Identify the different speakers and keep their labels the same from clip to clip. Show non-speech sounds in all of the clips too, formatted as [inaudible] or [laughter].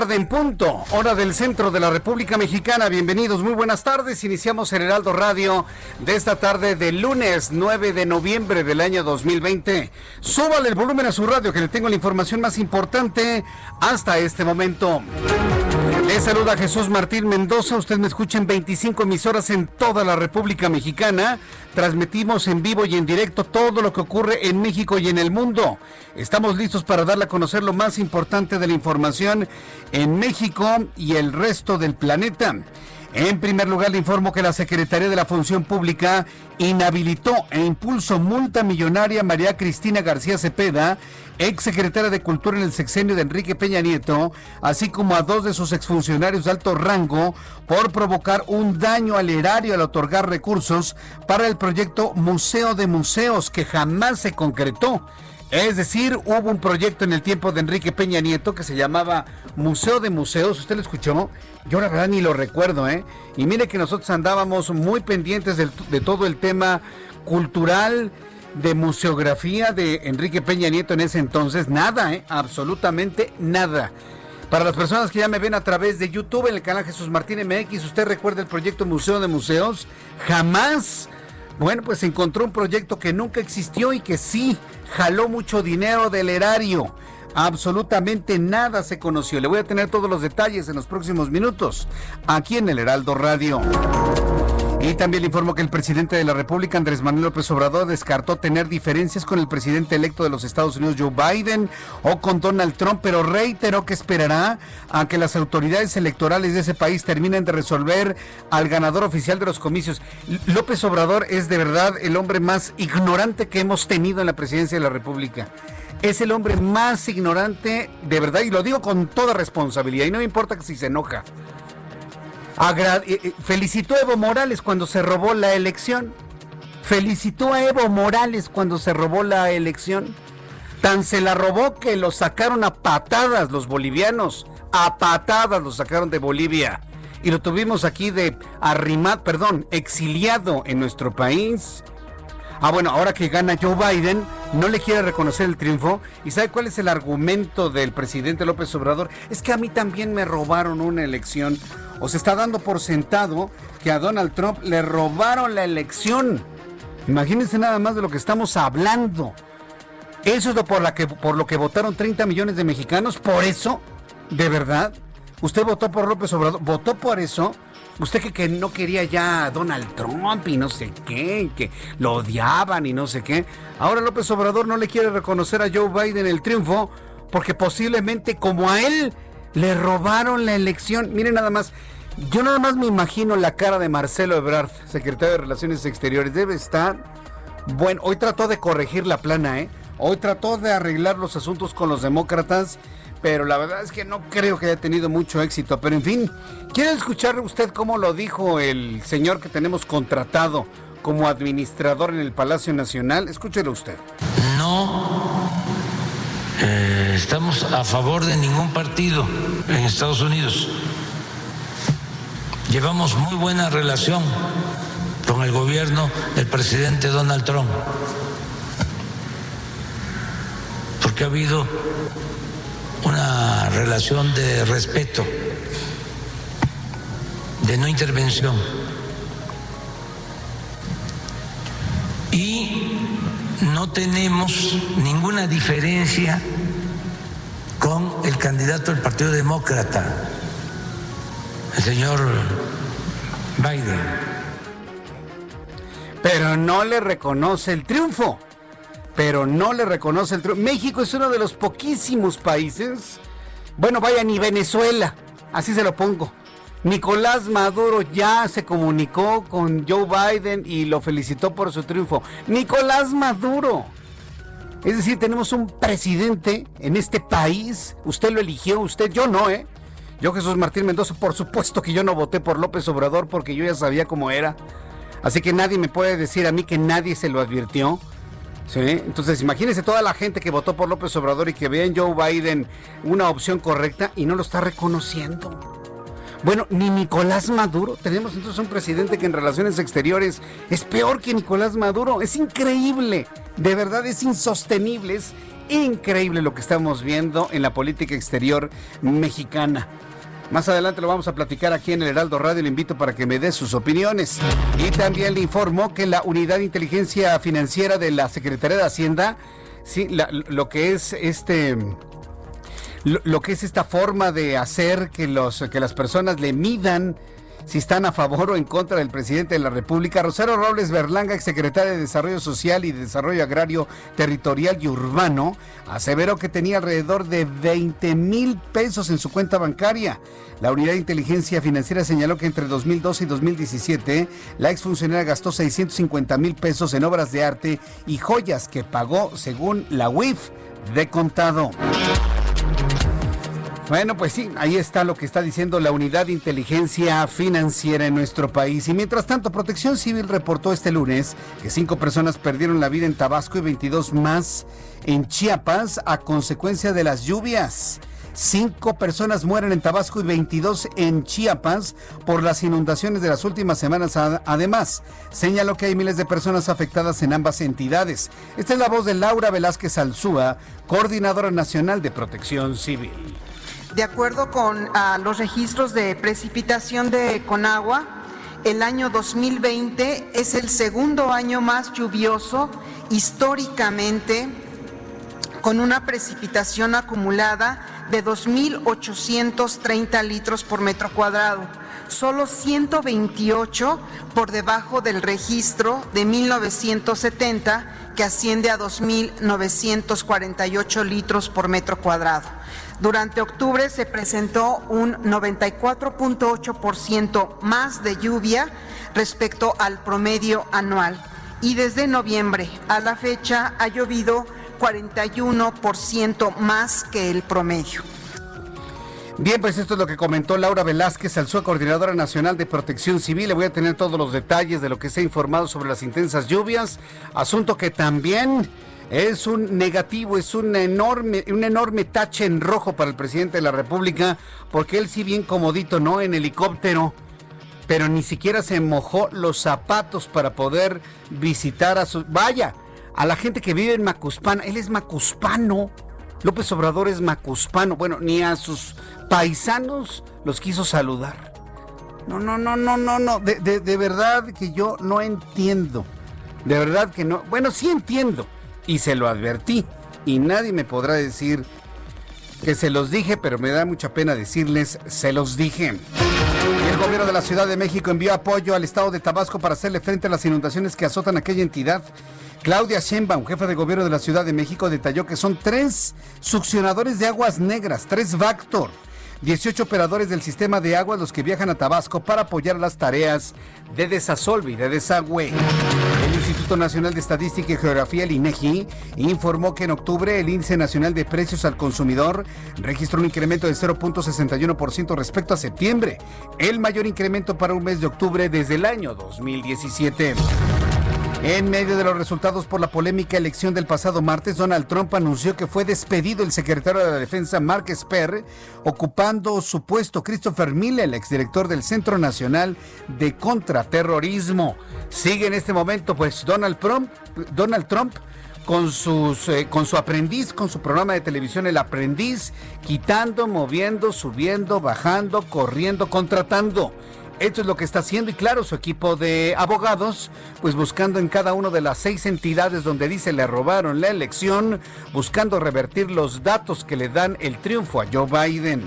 Speaker 1: Tarde en punto, hora del centro de la República Mexicana. Bienvenidos, muy buenas tardes. Iniciamos el Heraldo Radio de esta tarde del lunes 9 de noviembre del año 2020. Súbale el volumen a su radio que le tengo la información más importante hasta este momento. Le saluda Jesús Martín Mendoza. Usted me escucha en 25 emisoras en toda la República Mexicana. Transmitimos en vivo y en directo todo lo que ocurre en México y en el mundo. Estamos listos para darle a conocer lo más importante de la información en México y el resto del planeta. En primer lugar, le informo que la Secretaría de la Función Pública inhabilitó e impulsó multa millonaria María Cristina García Cepeda, ex secretaria de Cultura en el sexenio de Enrique Peña Nieto, así como a dos de sus exfuncionarios de alto rango por provocar un daño al erario al otorgar recursos para el proyecto Museo de Museos que jamás se concretó. Es decir, hubo un proyecto en el tiempo de Enrique Peña Nieto que se llamaba Museo de Museos. ¿Usted lo escuchó? Yo la verdad ni lo recuerdo, ¿eh? Y mire que nosotros andábamos muy pendientes de, todo el tema cultural, de museografía de Enrique Peña Nieto en ese entonces. Nada, ¿eh? Absolutamente nada. Para las personas que ya me ven a través de YouTube en el canal Jesús Martín MX, ¿usted recuerda el proyecto Museo de Museos? Jamás. Bueno, pues encontró un proyecto que nunca existió y que sí jaló mucho dinero del erario. Absolutamente nada se conoció. Le voy a tener todos los detalles en los próximos minutos aquí en el Heraldo Radio. Y también le informo que el presidente de la República, Andrés Manuel López Obrador, descartó tener diferencias con el presidente electo de los Estados Unidos, Joe Biden, o con Donald Trump, pero reiteró que esperará a que las autoridades electorales de ese país terminen de resolver al ganador oficial de los comicios. López Obrador es de verdad el hombre más ignorante que hemos tenido en la presidencia de la República. Es el hombre más ignorante, de verdad, y lo digo con toda responsabilidad, y no me importa que si se enoja. Felicitó a Evo Morales cuando se robó la elección. Felicitó a Evo Morales cuando se robó la elección. Tan se la robó que lo sacaron a patadas los bolivianos. A patadas lo sacaron de Bolivia. Y lo tuvimos aquí de arrimado, perdón, exiliado en nuestro país. Ah, bueno, ahora que gana Joe Biden, no le quiere reconocer el triunfo. ¿Y sabe cuál es el argumento del presidente López Obrador? Es que a mí también me robaron una elección. O se está dando por sentado que a Donald Trump le robaron la elección. Imagínense nada más de lo que estamos hablando. Eso es lo por, que, lo que votaron 30 millones de mexicanos. Por eso, de verdad, usted votó por López Obrador. ¿Votó por eso? Usted que, no quería ya a Donald Trump y no sé qué, que lo odiaban y no sé qué. Ahora López Obrador no le quiere reconocer a Joe Biden el triunfo porque posiblemente como a él le robaron la elección. Miren nada más, yo nada más me imagino la cara de Marcelo Ebrard, secretario de Relaciones Exteriores. Debe estar bueno, hoy trató de corregir la plana, ¿eh? Hoy trató de arreglar los asuntos con los demócratas, pero la verdad es que no creo que haya tenido mucho éxito. Pero en fin, ¿quiere escuchar usted cómo lo dijo el señor que tenemos contratado como administrador en el Palacio Nacional? Escúchelo usted.
Speaker 2: No eh, estamos a favor de ningún partido en Estados Unidos. Llevamos muy buena relación con el gobierno del presidente Donald Trump, porque ha habido una relación de respeto, de no intervención. Y no tenemos ninguna diferencia con el candidato del Partido Demócrata, el señor Biden.
Speaker 1: Pero no le reconoce el triunfo. Pero no le reconoce el triunfo. México es uno de los poquísimos países. Bueno, vaya, ni Venezuela. Así se lo pongo. Nicolás Maduro ya se comunicó con Joe Biden y lo felicitó por su triunfo. Nicolás Maduro. Es decir, tenemos un presidente en este país. Usted lo eligió, usted, yo no, ¿eh? Yo, Jesús Martín Mendoza, por supuesto que yo no voté por López Obrador porque yo ya sabía cómo era. Así que nadie me puede decir a mí que nadie se lo advirtió. ¿Sí? Entonces, imagínense toda la gente que votó por López Obrador y que ve en Joe Biden una opción correcta y no lo está reconociendo. Bueno, ni Nicolás Maduro. Tenemos entonces un presidente que en relaciones exteriores es peor que Nicolás Maduro. Es increíble. De verdad es insostenible. Es increíble lo que estamos viendo en la política exterior mexicana. Más adelante lo vamos a platicar aquí en el Heraldo Radio. Le invito para que me dé sus opiniones. Y también le informó que la Unidad de Inteligencia Financiera de la Secretaría de Hacienda, sí, lo que es este. Lo, que es esta forma de hacer que, los, que las personas le midan si están a favor o en contra del presidente de la República. Rosario Robles Berlanga, exsecretaria de Desarrollo Social y de Desarrollo Agrario Territorial y Urbano, aseveró que tenía alrededor de 20 mil pesos en su cuenta bancaria. La Unidad de Inteligencia Financiera señaló que entre 2012 y 2017 la exfuncionaria gastó 650 mil pesos en obras de arte y joyas que pagó según la UIF de contado. Bueno, pues sí, ahí está lo que está diciendo la Unidad de Inteligencia Financiera en nuestro país. Y mientras tanto, Protección Civil reportó este lunes que cinco personas perdieron la vida en Tabasco y 22 más en Chiapas a consecuencia de las lluvias. Cinco personas mueren en Tabasco y 22 en Chiapas por las inundaciones de las últimas semanas. Además, señaló que hay miles de personas afectadas en ambas entidades. Esta es la voz de Laura Velázquez Alzúa, coordinadora nacional de protección civil.
Speaker 3: De acuerdo con ah, los registros de precipitación de Conagua, el año 2020 es el segundo año más lluvioso históricamente, con una precipitación acumulada de 2.830 litros por metro cuadrado, solo 128 por debajo del registro de 1970, que asciende a 2.948 litros por metro cuadrado. Durante octubre se presentó un 94.8% más de lluvia respecto al promedio anual y desde noviembre a la fecha ha llovido 41% más que el promedio.
Speaker 1: Bien, pues esto es lo que comentó Laura Velázquez, Alzúa, coordinadora nacional de protección civil. Le voy a tener todos los detalles de lo que se ha informado sobre las intensas lluvias, asunto que también es un negativo, es un enorme, un enorme tache en rojo para el presidente de la República, porque él sí bien comodito, ¿no? En helicóptero, pero ni siquiera se mojó los zapatos para poder visitar a su... Vaya, a la gente que vive en Macuspana, él es macuspano, López Obrador es macuspano, bueno, ni a sus paisanos los quiso saludar. No, no, no, no, no, no, de, de, de verdad que yo no entiendo. De verdad que no. Bueno, sí entiendo y se lo advertí. Y nadie me podrá decir que se los dije, pero me da mucha pena decirles, se los dije. El gobierno de la Ciudad de México envió apoyo al estado de Tabasco para hacerle frente a las inundaciones que azotan aquella entidad. Claudia Sheinbaum, jefa de gobierno de la Ciudad de México, detalló que son tres succionadores de aguas negras, tres Vactor, 18 operadores del sistema de aguas los que viajan a Tabasco para apoyar las tareas de desasolve y de desagüe. El Instituto Nacional de Estadística y Geografía, el INEGI, informó que en octubre el índice nacional de precios al consumidor registró un incremento de 0.61% respecto a septiembre, el mayor incremento para un mes de octubre desde el año 2017. En medio de los resultados por la polémica elección del pasado martes, Donald Trump anunció que fue despedido el secretario de la Defensa Mark Esper, ocupando su puesto Christopher Miller, el exdirector del Centro Nacional de Contraterrorismo. Sigue en este momento, pues Donald Trump, Donald Trump con, sus, eh, con su aprendiz, con su programa de televisión El Aprendiz, quitando, moviendo, subiendo, bajando, corriendo, contratando. Esto es lo que está haciendo y claro, su equipo de abogados, pues buscando en cada una de las seis entidades donde dice le robaron la elección, buscando revertir los datos que le dan el triunfo a Joe Biden.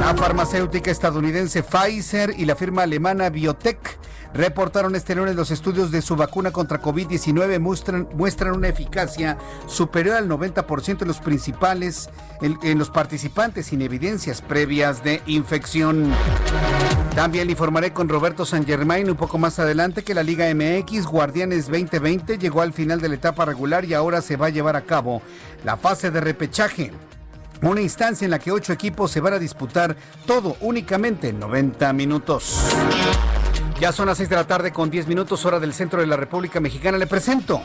Speaker 1: La farmacéutica estadounidense Pfizer y la firma alemana Biotech reportaron este lunes los estudios de su vacuna contra COVID-19 muestran, muestran una eficacia superior al 90% en los principales, en, los participantes sin evidencias previas de infección. También le informaré con Roberto San Germain un poco más adelante que la Liga MX Guardianes 2020 llegó al final de la etapa regular y ahora se va a llevar a cabo la fase de repechaje. Una instancia en la que ocho equipos se van a disputar todo únicamente en 90 minutos. Ya son las 6 de la tarde con 10 minutos hora del centro de la República Mexicana. Le presento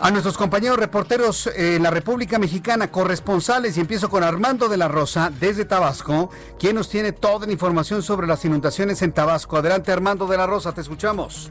Speaker 1: a nuestros compañeros reporteros en la República Mexicana, corresponsales, y empiezo con Armando de la Rosa desde Tabasco, quien nos tiene toda la información sobre las inundaciones en Tabasco. Adelante Armando de la Rosa, te escuchamos.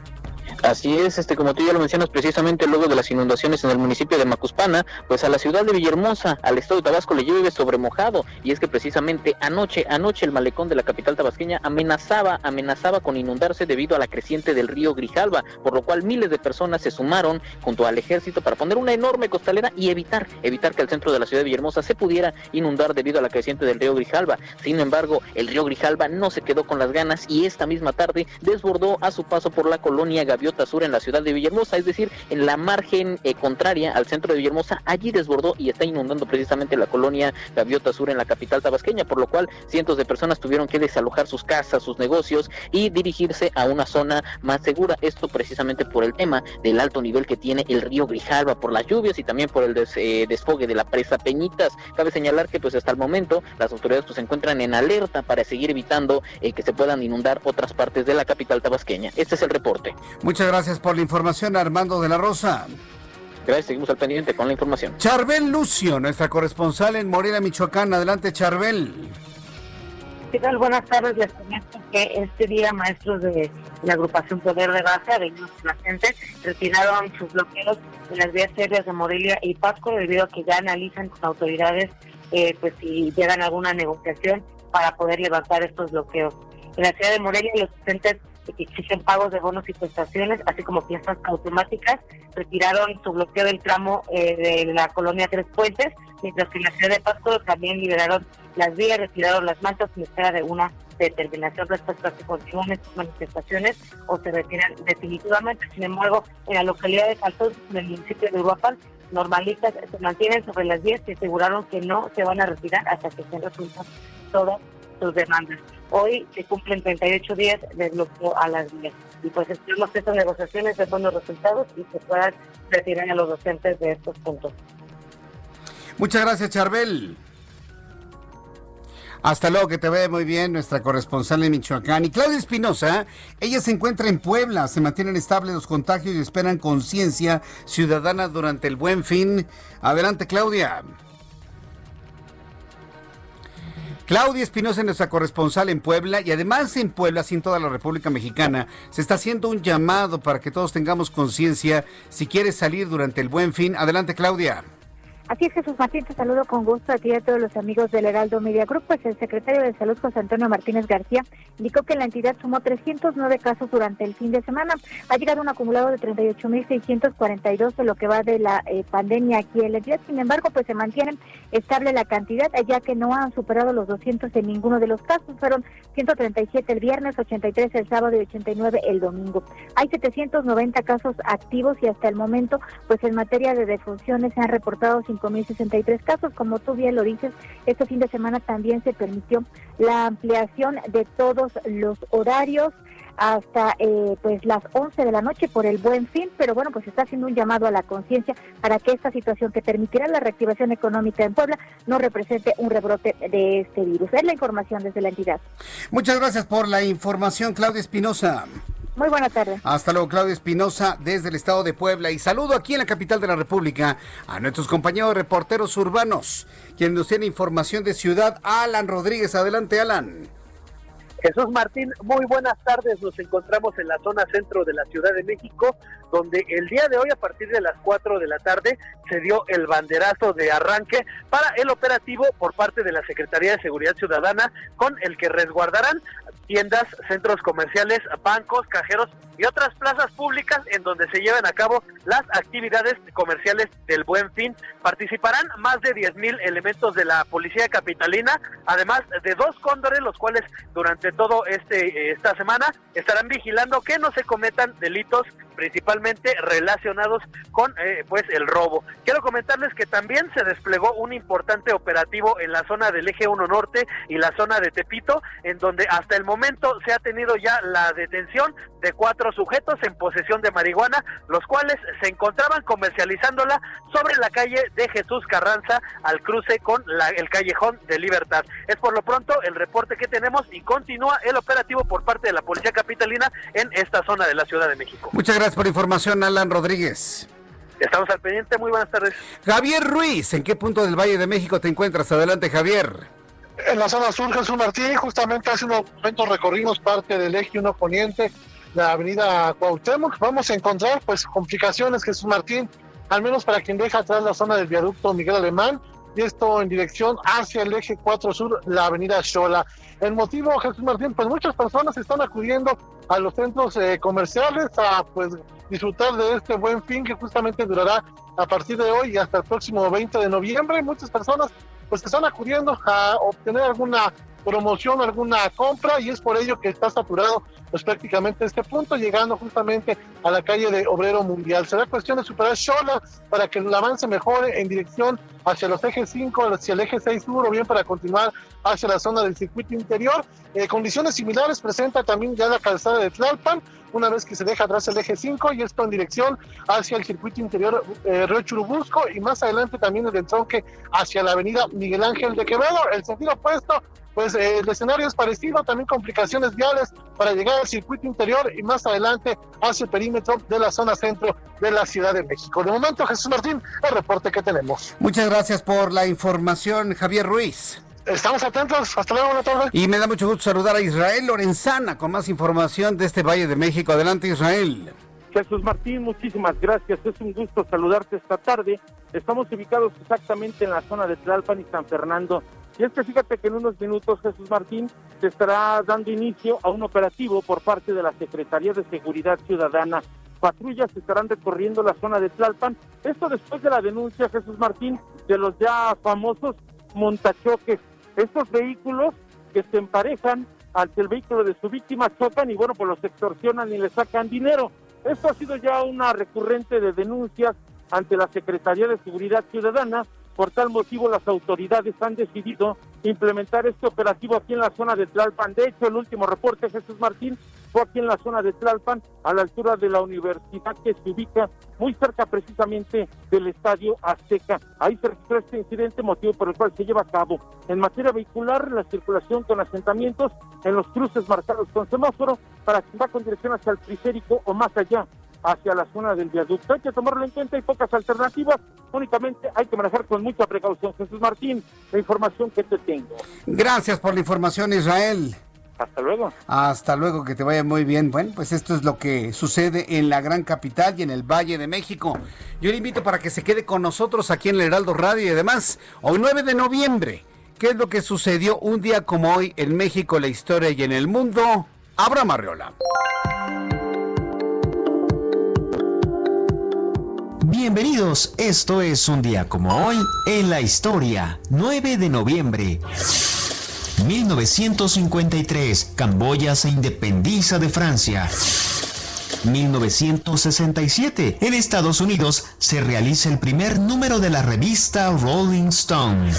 Speaker 4: Así es, este como tú ya lo mencionas precisamente luego de las inundaciones en el municipio de Macuspana, pues a la ciudad de Villahermosa, al estado de Tabasco le llueve sobre mojado y es que precisamente anoche, anoche el malecón de la capital tabasqueña amenazaba, amenazaba con inundarse debido a la creciente del río Grijalva, por lo cual miles de personas se sumaron junto al ejército para poner una enorme costalera y evitar, evitar que el centro de la ciudad de Villahermosa se pudiera inundar debido a la creciente del río Grijalva. Sin embargo, el río Grijalva no se quedó con las ganas y esta misma tarde desbordó a su paso por la colonia Gaviota Sur en la ciudad de Villahermosa, es decir, en la margen eh, contraria al centro de Villahermosa, allí desbordó y está inundando precisamente la colonia Gaviota Sur en la capital tabasqueña, por lo cual cientos de personas tuvieron que desalojar sus casas, sus negocios y dirigirse a una zona más segura. Esto precisamente por el tema del alto nivel que tiene el río Grijalva, por las lluvias y también por el eh, desfogue de la presa Peñitas. Cabe señalar que pues hasta el momento las autoridades pues se encuentran en alerta para seguir evitando eh, que se puedan inundar otras partes de la capital tabasqueña. Este es el reporte.
Speaker 1: Gracias por la información, Armando de la Rosa.
Speaker 4: Gracias, seguimos al pendiente con la información.
Speaker 1: Charbel Lucio, nuestra corresponsal en Morelia, Michoacán. Adelante, Charbel.
Speaker 5: ¿Qué tal? Buenas tardes. Les comento que este día maestros de la agrupación Poder de Baja de la gente retiraron sus bloqueos en las vías férreas de Morelia y Pasco debido a que ya analizan con autoridades eh, pues si llegan a alguna negociación para poder levantar estos bloqueos. En la ciudad de Morelia los que exigen pagos de bonos y prestaciones, así como piezas automáticas, retiraron su bloqueo del tramo eh, de la colonia Tres Puentes, mientras que en la ciudad de Pasto también liberaron las vías, retiraron las mantas en espera de una determinación respecto a si continúan estas manifestaciones o se retiran definitivamente. Sin embargo, en la localidad de Saltos, en el municipio de Uruapan, normalistas se mantienen sobre las vías y aseguraron que no se van a retirar hasta que se resuelvan todas sus demandas. Hoy se cumplen 38 días de bloqueo a las vías y pues esperamos que estas negociaciones den buenos resultados y se puedan retirar a los docentes de estos puntos.
Speaker 1: Muchas gracias, Charbel. Hasta luego, que te vea muy bien nuestra corresponsal en Michoacán. Y Claudia Espinosa, ella se encuentra en Puebla, se mantienen estables los contagios y esperan conciencia ciudadana durante el buen fin. Adelante, Claudia. Claudia Espinosa, nuestra corresponsal en Puebla y además en Puebla, así en toda la República Mexicana, se está haciendo un llamado para que todos tengamos conciencia si quieres salir durante el buen fin. Adelante, Claudia.
Speaker 6: Así es, Jesús Martín, te saludo con gusto a a todos los amigos del Heraldo Media Group. Pues el secretario de Salud, José Antonio Martínez García, indicó que la entidad sumó 309 casos durante el fin de semana. Ha llegado un acumulado de 38.642 de lo que va de la eh, pandemia aquí en la entidad. Sin embargo, pues se mantiene estable la cantidad, ya que no han superado los 200 en ninguno de los casos. Fueron 137 el viernes, 83 el sábado y 89 el domingo. Hay 790 casos activos y hasta el momento, pues en materia de defunciones se han reportado 5.063 casos. Como tú bien lo dices, este fin de semana también se permitió la ampliación de todos los horarios hasta eh, pues las 11 de la noche por el buen fin, pero bueno, pues está haciendo un llamado a la conciencia para que esta situación que permitirá la reactivación económica en Puebla no represente un rebrote de este virus. Es la información desde la entidad.
Speaker 1: Muchas gracias por la información, Claudia Espinosa.
Speaker 6: Muy buena tarde.
Speaker 1: Hasta luego, Claudia Espinosa, desde el estado de Puebla. Y saludo aquí en la capital de la República a nuestros compañeros reporteros urbanos, quienes nos tienen información de ciudad. Alan Rodríguez, adelante, Alan.
Speaker 7: Jesús Martín, muy buenas tardes. Nos encontramos en la zona centro de la Ciudad de México, donde el día de hoy, a partir de las 4 de la tarde, se dio el banderazo de arranque para el operativo por parte de la Secretaría de Seguridad Ciudadana, con el que resguardarán tiendas, centros comerciales, bancos, cajeros y otras plazas públicas en donde se llevan a cabo las actividades comerciales del Buen Fin. Participarán más de 10 mil elementos de la Policía Capitalina, además de dos cóndores, los cuales durante todo este esta semana estarán vigilando que no se cometan delitos principalmente relacionados con eh, pues el robo. Quiero comentarles que también se desplegó un importante operativo en la zona del eje 1 norte y la zona de Tepito, en donde hasta el momento se ha tenido ya la detención de cuatro sujetos en posesión de marihuana, los cuales se encontraban comercializándola sobre la calle de Jesús Carranza al cruce con la, el callejón de Libertad. Es por lo pronto el reporte que tenemos y continúa el operativo por parte de la Policía Capitalina en esta zona de la Ciudad de México.
Speaker 1: Muchas gracias por información, Alan Rodríguez.
Speaker 7: Estamos al pendiente, muy buenas tardes.
Speaker 1: Javier Ruiz, ¿en qué punto del Valle de México te encuentras? Adelante, Javier.
Speaker 8: En la zona sur, Jesús Martín, justamente hace unos momentos recorrimos parte del eje 1 poniente, la avenida Cuauhtémoc. Vamos a encontrar pues complicaciones, Jesús Martín, al menos para quien deja atrás la zona del viaducto Miguel Alemán, y esto en dirección hacia el eje 4 sur, la avenida Xola. El motivo, Jesús Martín, pues muchas personas están acudiendo a los centros eh, comerciales a pues disfrutar de este buen fin que justamente durará a partir de hoy y hasta el próximo 20 de noviembre. Muchas personas pues están acudiendo a obtener alguna promoción, alguna compra y es por ello que está saturado pues prácticamente este punto, llegando justamente a la calle de Obrero Mundial. Será cuestión de superar Xola para que el avance mejore en dirección hacia los ejes 5, hacia el eje 6 sur o bien para continuar hacia la zona del circuito interior. Eh, condiciones similares presenta también ya la calzada de Tlalpan, una vez que se deja atrás el eje 5 y esto en dirección hacia el circuito interior eh, Río Churubusco y más adelante también el entronque hacia la avenida Miguel Ángel de Quevedo, el sentido opuesto pues eh, el escenario es parecido, también complicaciones viales para llegar al circuito interior y más adelante hacia el perímetro de la zona centro de la Ciudad de México. De momento, Jesús Martín, el reporte que tenemos.
Speaker 1: Muchas gracias por la información, Javier Ruiz.
Speaker 8: Estamos atentos. Hasta luego, buena tarde.
Speaker 1: Y me da mucho gusto saludar a Israel Lorenzana con más información de este Valle de México. Adelante, Israel.
Speaker 9: Jesús Martín, muchísimas gracias. Es un gusto saludarte esta tarde. Estamos ubicados exactamente en la zona de Tlalpan y San Fernando. Y es que fíjate que en unos minutos, Jesús Martín, se estará dando inicio a un operativo por parte de la Secretaría de Seguridad Ciudadana. Patrullas estarán recorriendo la zona de Tlalpan. Esto después de la denuncia, Jesús Martín, de los ya famosos montachoques. Estos vehículos que se emparejan ante el vehículo de su víctima chocan y bueno, pues los extorsionan y le sacan dinero. Esto ha sido ya una recurrente de denuncias ante la Secretaría de Seguridad Ciudadana. Por tal motivo, las autoridades han decidido implementar este operativo aquí en la zona de Tlalpan. De hecho, el último reporte, Jesús Martín, fue aquí en la zona de Tlalpan, a la altura de la universidad que se ubica muy cerca precisamente del Estadio Azteca. Ahí se registró este incidente, motivo por el cual se lleva a cabo. En materia vehicular, la circulación con asentamientos en los cruces marcados con semáforo para quien va con dirección hacia el triférico o más allá hacia la zona del viaducto. Hay que tomarlo en cuenta, hay pocas alternativas, únicamente hay que manejar con mucha precaución. Jesús Martín, la información que te tengo.
Speaker 1: Gracias por la información, Israel.
Speaker 9: Hasta luego.
Speaker 1: Hasta luego, que te vaya muy bien. Bueno, pues esto es lo que sucede en la gran capital y en el Valle de México. Yo le invito para que se quede con nosotros aquí en el Heraldo Radio y además, hoy 9 de noviembre, ¿qué es lo que sucedió un día como hoy en México, la historia y en el mundo? Abra Marriola.
Speaker 10: Bienvenidos, esto es un día como hoy en la historia, 9 de noviembre. 1953, Camboya se independiza de Francia. 1967, en Estados Unidos se realiza el primer número de la revista Rolling Stone.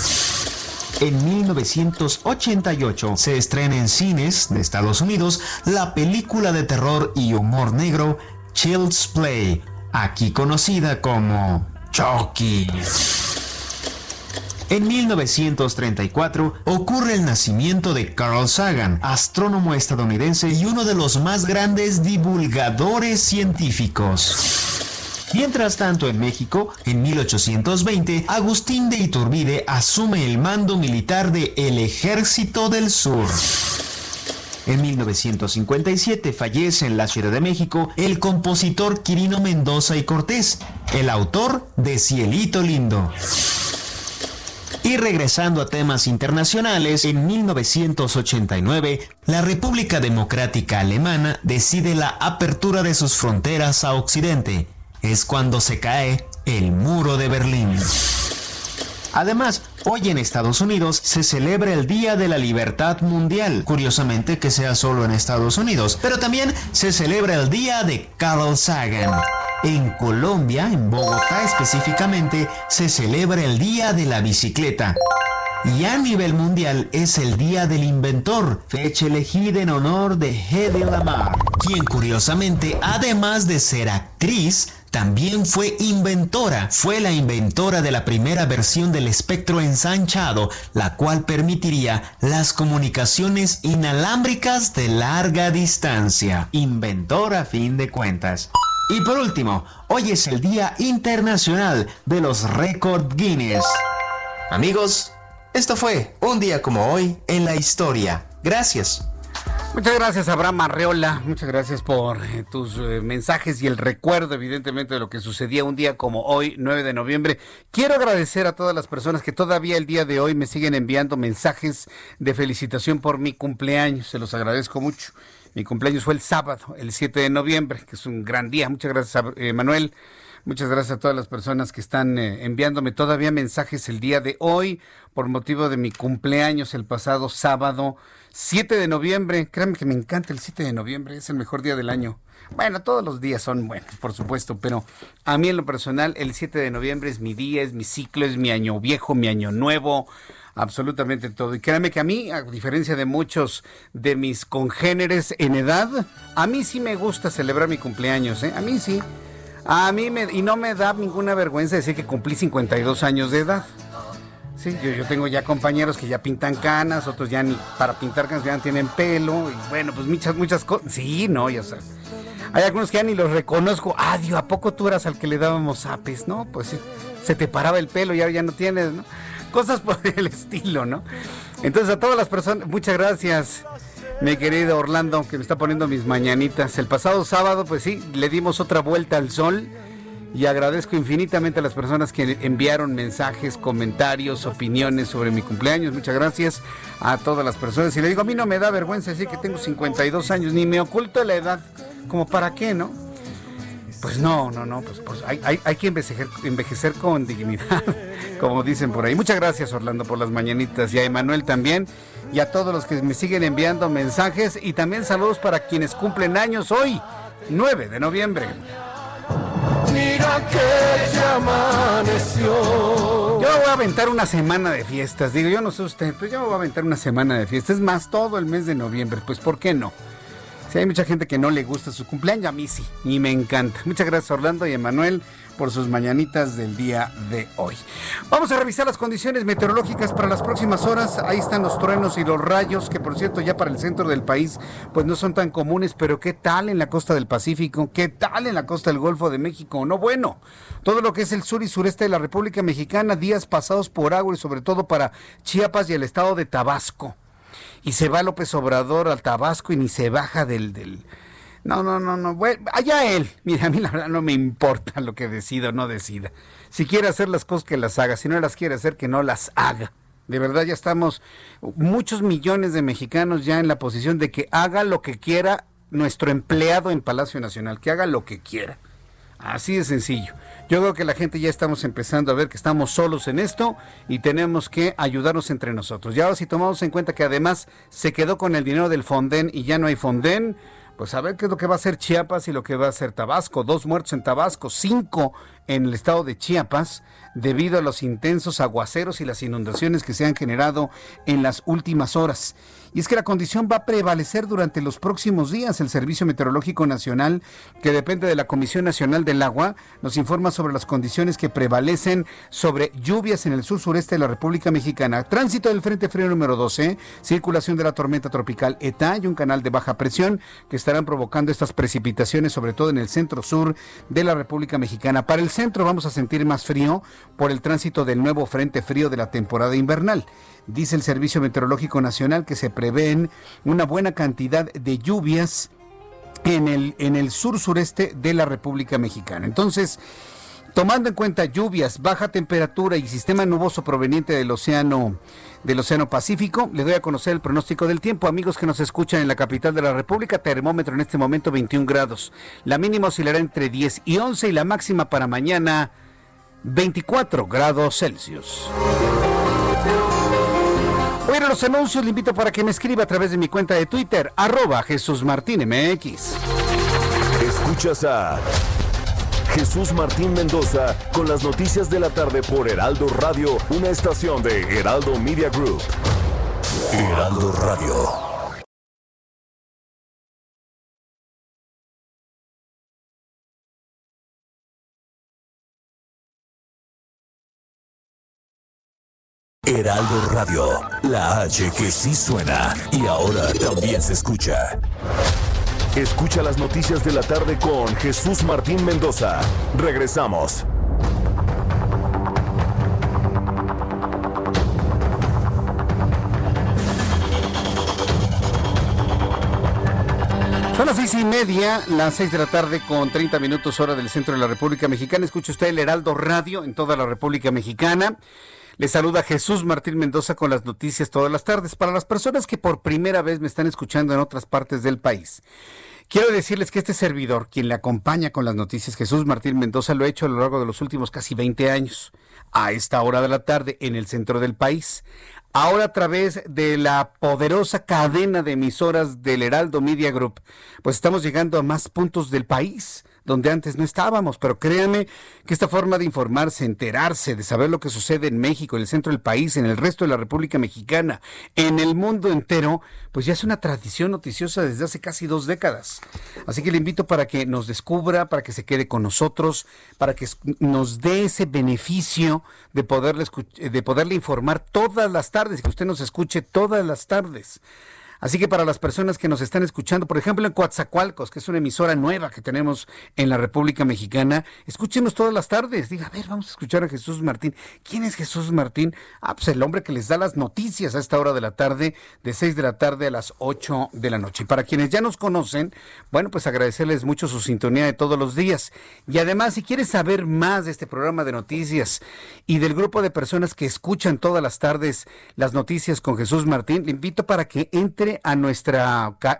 Speaker 10: En 1988 se estrena en cines de Estados Unidos la película de terror y humor negro Child's Play, aquí conocida como Chucky. En 1934 ocurre el nacimiento de Carl Sagan, astrónomo estadounidense y uno de los más grandes divulgadores científicos. Mientras tanto, en México, en 1820, Agustín de Iturbide asume el mando militar de el Ejército del Sur. En 1957 fallece en la Ciudad de México el compositor Quirino Mendoza y Cortés, el autor de Cielito Lindo. Y regresando a temas internacionales, en 1989, la República Democrática Alemana decide la apertura de sus fronteras a Occidente. Es cuando se cae el muro de Berlín. Además, hoy en Estados Unidos se celebra el Día de la Libertad Mundial. Curiosamente que sea solo en Estados Unidos, pero también se celebra el Día de Carl Sagan. En Colombia, en Bogotá específicamente, se celebra el Día de la Bicicleta. Y a nivel mundial es el Día del Inventor, fecha elegida en honor de Hedy Lamar, quien curiosamente, además de ser actriz, también fue inventora. Fue la inventora de la primera versión del espectro ensanchado, la cual permitiría las comunicaciones inalámbricas de larga distancia. Inventora a fin de cuentas. Y por último, hoy es el Día Internacional de los Record Guinness. Amigos, esto fue un día como hoy en la historia. Gracias.
Speaker 1: Muchas gracias, Abraham Arreola. Muchas gracias por eh, tus eh, mensajes y el recuerdo, evidentemente, de lo que sucedía un día como hoy, 9 de noviembre. Quiero agradecer a todas las personas que todavía el día de hoy me siguen enviando mensajes de felicitación por mi cumpleaños. Se los agradezco mucho. Mi cumpleaños fue el sábado, el 7 de noviembre, que es un gran día. Muchas gracias, eh, Manuel. Muchas gracias a todas las personas que están enviándome todavía mensajes el día de hoy por motivo de mi cumpleaños el pasado sábado 7 de noviembre. Créanme que me encanta el 7 de noviembre, es el mejor día del año. Bueno, todos los días son buenos, por supuesto, pero a mí en lo personal el 7 de noviembre es mi día, es mi ciclo, es mi año viejo, mi año nuevo absolutamente todo. Y créanme que a mí, a diferencia de muchos de mis congéneres en edad, a mí sí me gusta celebrar mi cumpleaños, ¿eh? A mí sí. A mí me, y no me da ninguna vergüenza decir que cumplí 52 años de edad. Sí, yo, yo, tengo ya compañeros que ya pintan canas, otros ya ni para pintar canas ya tienen pelo, y bueno, pues muchas, muchas cosas. Sí, no, ya sabes. Hay algunos que ya ni los reconozco. Ah, Dios, ¿a poco tú eras al que le dábamos apes? No, pues sí, se te paraba el pelo y ahora ya no tienes, ¿no? cosas por [laughs] el estilo, ¿no? Entonces a todas las personas, muchas gracias, mi querido Orlando, que me está poniendo mis mañanitas. El pasado sábado, pues sí, le dimos otra vuelta al sol y agradezco infinitamente a las personas que enviaron mensajes, comentarios, opiniones sobre mi cumpleaños. Muchas gracias a todas las personas. Y le digo, a mí no me da vergüenza decir que tengo 52 años, ni me oculto la edad. ¿Como para qué, no? Pues no, no, no, pues, pues hay, hay, hay, que envejecer, envejecer con dignidad, [laughs] como dicen por ahí. Muchas gracias, Orlando, por las mañanitas y a Emanuel también y a todos los que me siguen enviando mensajes y también saludos para quienes cumplen años hoy, 9 de noviembre. Que amaneció. Yo voy a aventar una semana de fiestas. Digo, yo no sé usted, pero yo voy a aventar una semana de fiestas. Es más, todo el mes de noviembre. Pues, ¿por qué no? Si hay mucha gente que no le gusta su cumpleaños, a mí sí, y me encanta. Muchas gracias Orlando y Emanuel por sus mañanitas del día de hoy. Vamos a revisar las condiciones meteorológicas para las próximas horas. Ahí están los truenos y los rayos, que por cierto ya para el centro del país pues no son tan comunes, pero ¿qué tal en la costa del Pacífico? ¿Qué tal en la costa del Golfo de México? No, bueno, todo lo que es el sur y sureste de la República Mexicana, días pasados por agua y sobre todo para Chiapas y el estado de Tabasco y se va López Obrador al Tabasco y ni se baja del... del... No, no, no, no. Bueno, allá él. Mira, a mí la verdad no me importa lo que decida o no decida. Si quiere hacer las cosas, que las haga. Si no las quiere hacer, que no las haga. De verdad ya estamos muchos millones de mexicanos ya en la posición de que haga lo que quiera nuestro empleado en Palacio Nacional, que haga lo que quiera. Así de sencillo. Yo creo que la gente ya estamos empezando a ver que estamos solos en esto y tenemos que ayudarnos entre nosotros. Ya si tomamos en cuenta que además se quedó con el dinero del Fonden y ya no hay Fonden, pues a ver qué es lo que va a hacer Chiapas y lo que va a hacer Tabasco. Dos muertos en Tabasco, cinco en el estado de Chiapas debido a los intensos aguaceros y las inundaciones que se han generado en las últimas horas. Y es que la condición va a prevalecer durante los próximos días. El Servicio Meteorológico Nacional, que depende de la Comisión Nacional del Agua, nos informa sobre las condiciones que prevalecen sobre lluvias en el sur sureste de la República Mexicana. Tránsito del Frente Frío número 12, circulación de la tormenta tropical ETA y un canal de baja presión que estarán provocando estas precipitaciones, sobre todo en el centro sur de la República Mexicana. Para el centro vamos a sentir más frío por el tránsito del nuevo frente frío de la temporada invernal. Dice el Servicio Meteorológico Nacional que se prevén una buena cantidad de lluvias en el, en el sur sureste de la República Mexicana. Entonces, tomando en cuenta lluvias, baja temperatura y sistema nuboso proveniente del océano del Océano Pacífico. Le doy a conocer el pronóstico del tiempo. Amigos que nos escuchan en la capital de la República, termómetro en este momento 21 grados. La mínima oscilará entre 10 y 11 y la máxima para mañana 24 grados Celsius. A los anuncios, le invito para que me escriba a través de mi cuenta de Twitter, arroba Jesús Martín MX.
Speaker 11: Escuchas a Jesús Martín Mendoza con las noticias de la tarde por Heraldo Radio, una estación de Heraldo Media Group. Heraldo Radio. Heraldo Radio, la H que sí suena y ahora también se escucha. Escucha las noticias de la tarde con Jesús Martín Mendoza. Regresamos.
Speaker 1: Son las seis y media, las seis de la tarde con 30 minutos hora del centro de la República Mexicana. Escucha usted el Heraldo Radio en toda la República Mexicana. Le saluda Jesús Martín Mendoza con las noticias todas las tardes. Para las personas que por primera vez me están escuchando en otras partes del país, quiero decirles que este servidor, quien le acompaña con las noticias, Jesús Martín Mendoza, lo ha hecho a lo largo de los últimos casi 20 años, a esta hora de la tarde, en el centro del país. Ahora a través de la poderosa cadena de emisoras del Heraldo Media Group, pues estamos llegando a más puntos del país donde antes no estábamos. Pero créanme que esta forma de informarse, enterarse, de saber lo que sucede en México, en el centro del país, en el resto de la República Mexicana, en el mundo entero, pues ya es una tradición noticiosa desde hace casi dos décadas. Así que le invito para que nos descubra, para que se quede con nosotros, para que nos dé ese beneficio de poderle, de poderle informar todas las tardes, que usted nos escuche todas las tardes. Así que para las personas que nos están escuchando, por ejemplo en Coatzacoalcos, que es una emisora nueva que tenemos en la República Mexicana, escúchenos todas las tardes. Diga, a ver, vamos a escuchar a Jesús Martín. ¿Quién es Jesús Martín? Ah, pues el hombre que les da las noticias a esta hora de la tarde, de 6 de la tarde a las 8 de la noche. Y para quienes ya nos conocen, bueno, pues agradecerles mucho su sintonía de todos los días. Y además, si quieres saber más de este programa de noticias y del grupo de personas que escuchan todas las tardes las noticias con Jesús Martín, le invito para que entre a nuestro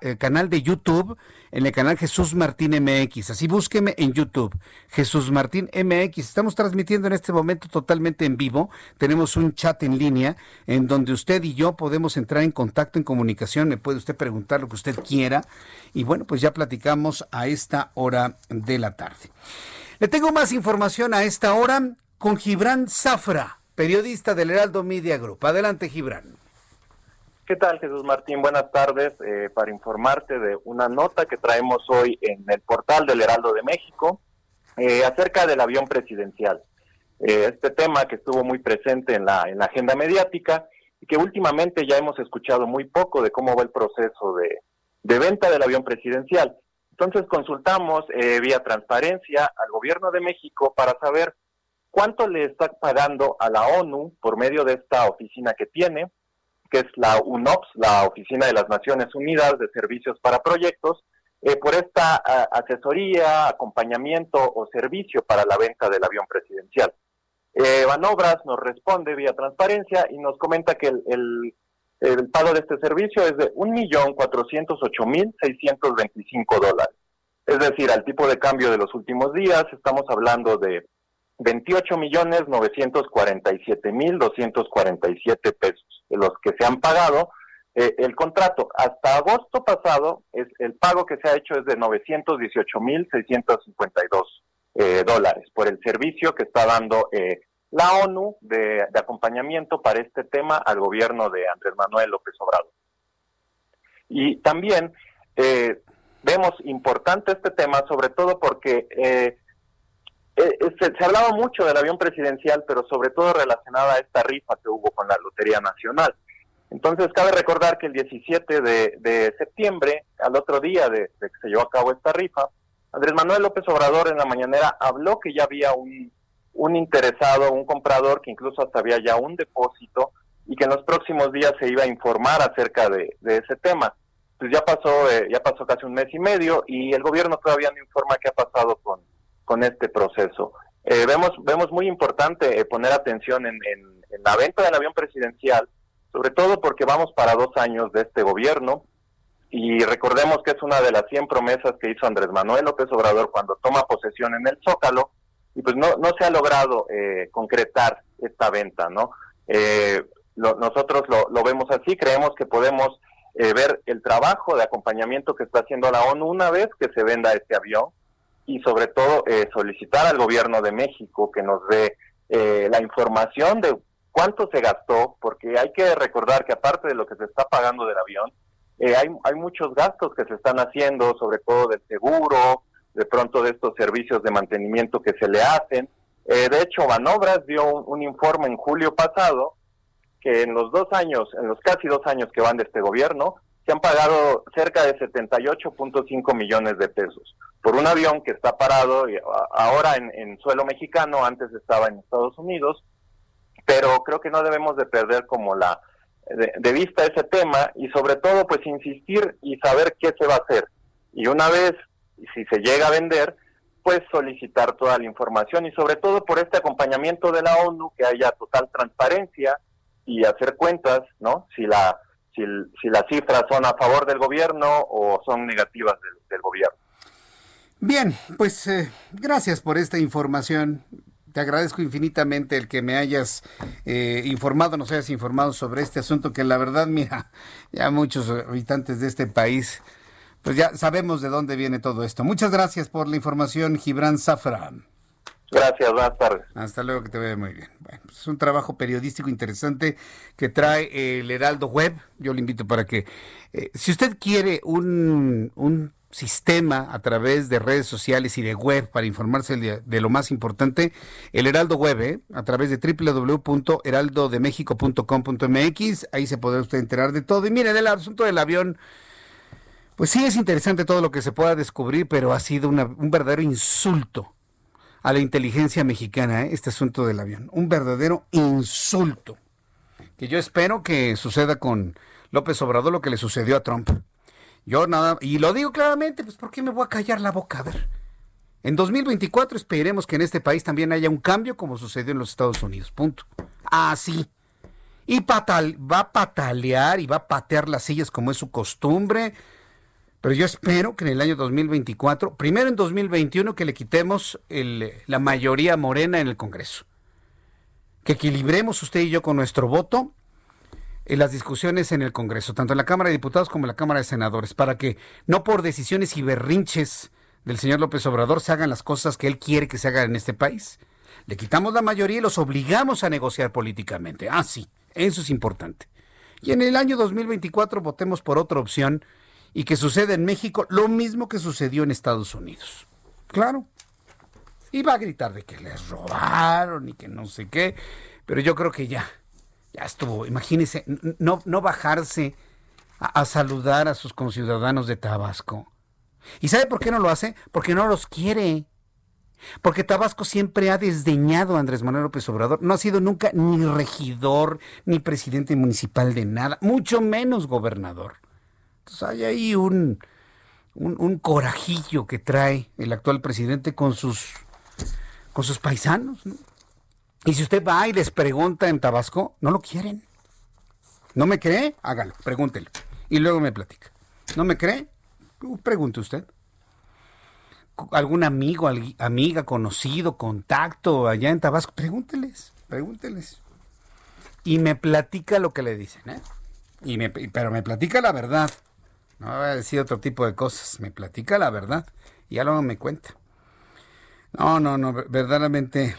Speaker 1: eh, canal de YouTube, en el canal Jesús Martín MX. Así búsqueme en YouTube, Jesús Martín MX. Estamos transmitiendo en este momento totalmente en vivo. Tenemos un chat en línea en donde usted y yo podemos entrar en contacto, en comunicación. Me puede usted preguntar lo que usted quiera. Y bueno, pues ya platicamos a esta hora de la tarde. Le tengo más información a esta hora con Gibran Zafra, periodista del Heraldo Media Group. Adelante, Gibran.
Speaker 12: ¿Qué tal, Jesús Martín? Buenas tardes. Eh, para informarte de una nota que traemos hoy en el portal del Heraldo de México eh, acerca del avión presidencial. Eh, este tema que estuvo muy presente en la, en la agenda mediática y que últimamente ya hemos escuchado muy poco de cómo va el proceso de, de venta del avión presidencial. Entonces consultamos vía transparencia al gobierno de México para saber cuánto le está pagando a la ONU por medio de esta oficina que tiene, que es la UNOPS, la Oficina de las Naciones Unidas de Servicios para Proyectos, eh, por esta asesoría, acompañamiento o servicio para la venta del avión presidencial. Eh, Banobras nos responde vía transparencia y nos comenta que el, el pago de este servicio es de 1.408.625 dólares. Es decir, al tipo de cambio de los últimos días, estamos hablando de 28 millones 947 mil 247 pesos, los que se han pagado. Eh, el contrato hasta agosto pasado, es el pago que se ha hecho es de 918 mil 652 eh, dólares por el servicio que está dando eh, la ONU de, de, acompañamiento para este tema al gobierno de Andrés Manuel López Obrador. Y también vemos importante este tema, sobre todo porque eh, eh, se, hablaba mucho del avión presidencial, pero sobre todo relacionada a esta rifa que hubo con la Lotería Nacional. Entonces, cabe recordar que el 17 de, septiembre, al otro día de, que se llevó a cabo esta rifa, Andrés Manuel López Obrador en la mañanera habló que ya había un, un interesado, un comprador, que incluso hasta había ya un depósito y que en los próximos días se iba a informar acerca de, ese tema. Pues ya pasó, eh, ya pasó casi un mes y medio y el gobierno todavía no informa qué ha pasado con, con este proceso. Eh, vemos, vemos muy importante eh, poner atención en, la venta del avión presidencial, sobre todo porque vamos para dos años de este gobierno y recordemos que es una de las 100 promesas que hizo Andrés Manuel López Obrador cuando toma posesión en el Zócalo y pues no, no se ha logrado eh, concretar esta venta, ¿no? Eh, nosotros lo, lo, vemos así, creemos que podemos eh, ver el trabajo de acompañamiento que está haciendo la ONU una vez que se venda este avión y sobre todo solicitar al gobierno de México que nos dé la información de cuánto se gastó, porque hay que recordar que aparte de lo que se está pagando del avión, hay, hay muchos gastos que se están haciendo, sobre todo del seguro, de pronto de estos servicios de mantenimiento que se le hacen. Eh, de hecho, Banobras dio un, informe en julio pasado que en los dos años, en los casi dos años que van de este gobierno, se han pagado cerca de 78.5 millones de pesos por un avión que está parado ahora en, suelo mexicano, antes estaba en Estados Unidos, pero creo que no debemos de perder como la de, de vista ese tema y sobre todo pues insistir y saber qué se va a hacer. Y una vez si se llega a vender, pues solicitar toda la información y sobre todo por este acompañamiento de la ONU, que haya total transparencia y hacer cuentas, ¿no? Si la si, si las cifras son a favor del gobierno o son negativas del, gobierno.
Speaker 1: Bien, pues eh, gracias por esta información. Te agradezco infinitamente el que me hayas eh, informado, nos hayas informado sobre este asunto que la verdad, [laughs] mira, ya muchos habitantes de este país pues ya sabemos de dónde viene todo esto. Muchas gracias por la información, Gibran Zafra.
Speaker 12: Gracias, buenas tardes.
Speaker 1: Hasta luego, que te vaya muy bien. Bueno, pues es un trabajo periodístico interesante que trae el Heraldo Web. Yo le invito para que, eh, si usted quiere un, un sistema a través de redes sociales y de web para informarse de, lo más importante, el Heraldo Web, ¿eh? a través de www.heraldodemexico.com.mx, ahí se podrá usted enterar de todo. Y mire, del asunto del avión, pues sí, es interesante todo lo que se pueda descubrir, pero ha sido un verdadero insulto a la inteligencia mexicana, ¿eh? este asunto del avión. Un verdadero insulto. Que yo espero que suceda con López Obrador lo que le sucedió a Trump. Yo nada, y lo digo claramente, pues ¿por qué me voy a callar la boca? A ver. En 2024 esperemos que en este país también haya un cambio como sucedió en los Estados Unidos. Punto. Así. y va a patalear y va a patear las sillas como es su costumbre pero yo espero que en el año 2024, primero en 2021, que le quitemos la mayoría morena en el Congreso. Que equilibremos usted y yo con nuestro voto en las discusiones en el Congreso, tanto en la Cámara de Diputados como en la Cámara de Senadores, para que no por decisiones y berrinches del señor López Obrador se hagan las cosas que él quiere que se hagan en este país. Le quitamos la mayoría y los obligamos a negociar políticamente. Ah, sí, eso es importante. Y en el año 2024 votemos por otra opción y que sucede en México lo mismo que sucedió en Estados Unidos. Claro. Y va a gritar de que les robaron y que no sé qué, pero yo creo que ya, ya estuvo. Imagínese, no, no bajarse a, a saludar a sus conciudadanos de Tabasco. ¿Y sabe por qué no lo hace? Porque no los quiere. Porque Tabasco siempre ha desdeñado a Andrés Manuel López Obrador. No ha sido nunca ni regidor, ni presidente municipal de nada, mucho menos gobernador. Entonces hay ahí un, un, corajillo que trae el actual presidente con sus, con sus paisanos. Y si usted va y les pregunta en Tabasco, no lo quieren. ¿No me cree? Hágalo, pregúntelo. Y luego me platica. ¿No me cree? Uh, pregunte usted. ¿Algún amigo, amiga, conocido, contacto allá en Tabasco? Pregúnteles, pregúnteles. Y me platica lo que le dicen, ¿eh? Y me, pero me platica la verdad. No va a decir otro tipo de cosas. Me platica la verdad. Y ya luego me cuenta. No, no, no, verdaderamente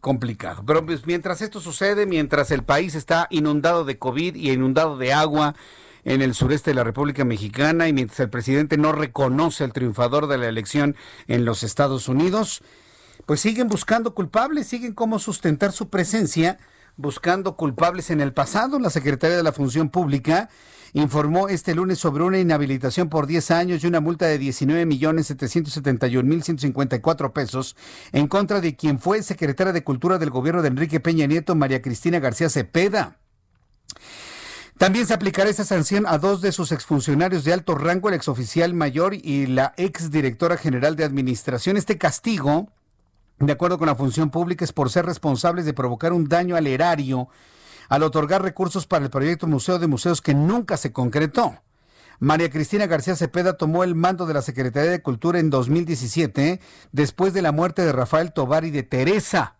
Speaker 1: complicado. Pero pues, mientras esto sucede, mientras el país está inundado de COVID y inundado de agua en el sureste de la República Mexicana y mientras el presidente no reconoce al triunfador de la elección en los Estados Unidos, pues siguen buscando culpables, siguen cómo sustentar su presencia buscando culpables en el pasado. La Secretaría de la Función Pública informó este lunes sobre una inhabilitación por 10 años y una multa de 19 millones 771 mil 154 pesos en contra de quien fue secretaria de Cultura del gobierno de Enrique Peña Nieto, María Cristina García Cepeda. También se aplicará esa sanción a dos de sus exfuncionarios de alto rango, el exoficial mayor y la exdirectora general de administración. Este castigo, de acuerdo con la función pública, es por ser responsables de provocar un daño al erario al otorgar recursos para el proyecto Museo de Museos que nunca se concretó. María Cristina García Cepeda tomó el mando de la Secretaría de Cultura en 2017, después de la muerte de Rafael Tobar y de Teresa